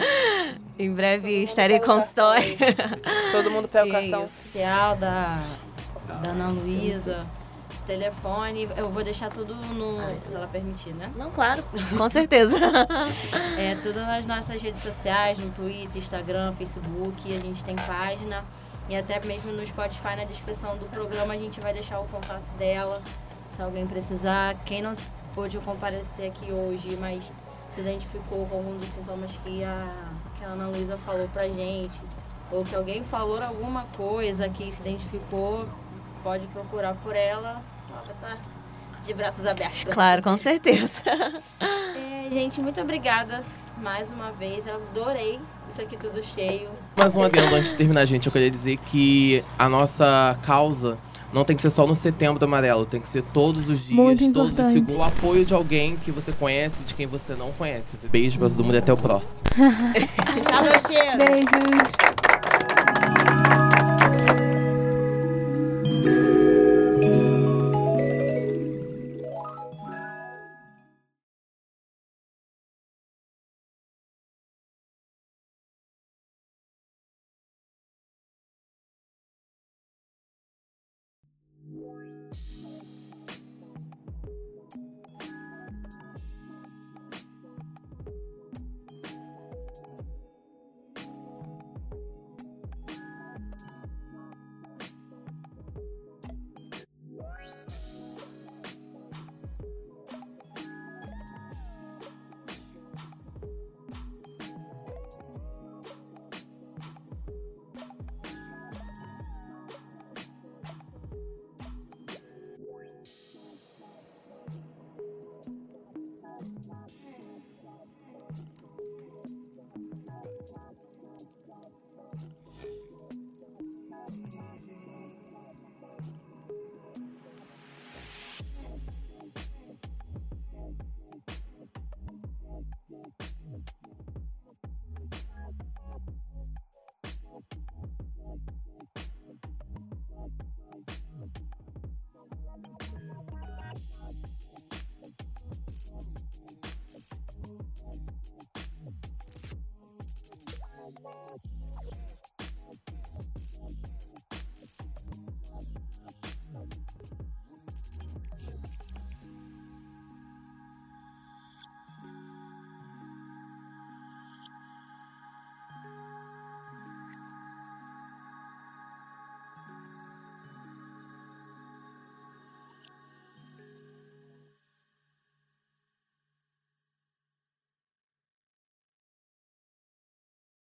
em breve estarei com consultório. Todo mundo pega o cartão. Oficial da, da Ana Luísa, telefone. Eu vou deixar tudo no. se ela permitir, né? Não, claro, com certeza. É tudo nas nossas redes sociais, no Twitter, Instagram, Facebook. A gente tem página. E até mesmo no Spotify, na descrição do programa, a gente vai deixar o contato dela. Se alguém precisar. Quem não pôde comparecer aqui hoje, mas se identificou com algum dos sintomas que a, que a Ana Luísa falou pra gente, ou que alguém falou alguma coisa que se identificou, pode procurar por ela. Ela vai estar de braços abertos. Claro, com certeza. Gente, muito obrigada mais uma vez. Eu adorei isso aqui tudo cheio. Mais um adendo antes de terminar, gente. Eu queria dizer que a nossa causa não tem que ser só no setembro amarelo, tem que ser todos os dias, Muito todos os segundos. O apoio de alguém que você conhece, de quem você não conhece. Beijo pra todo mundo e até o próximo. Tchau, meu cheiro. Beijos.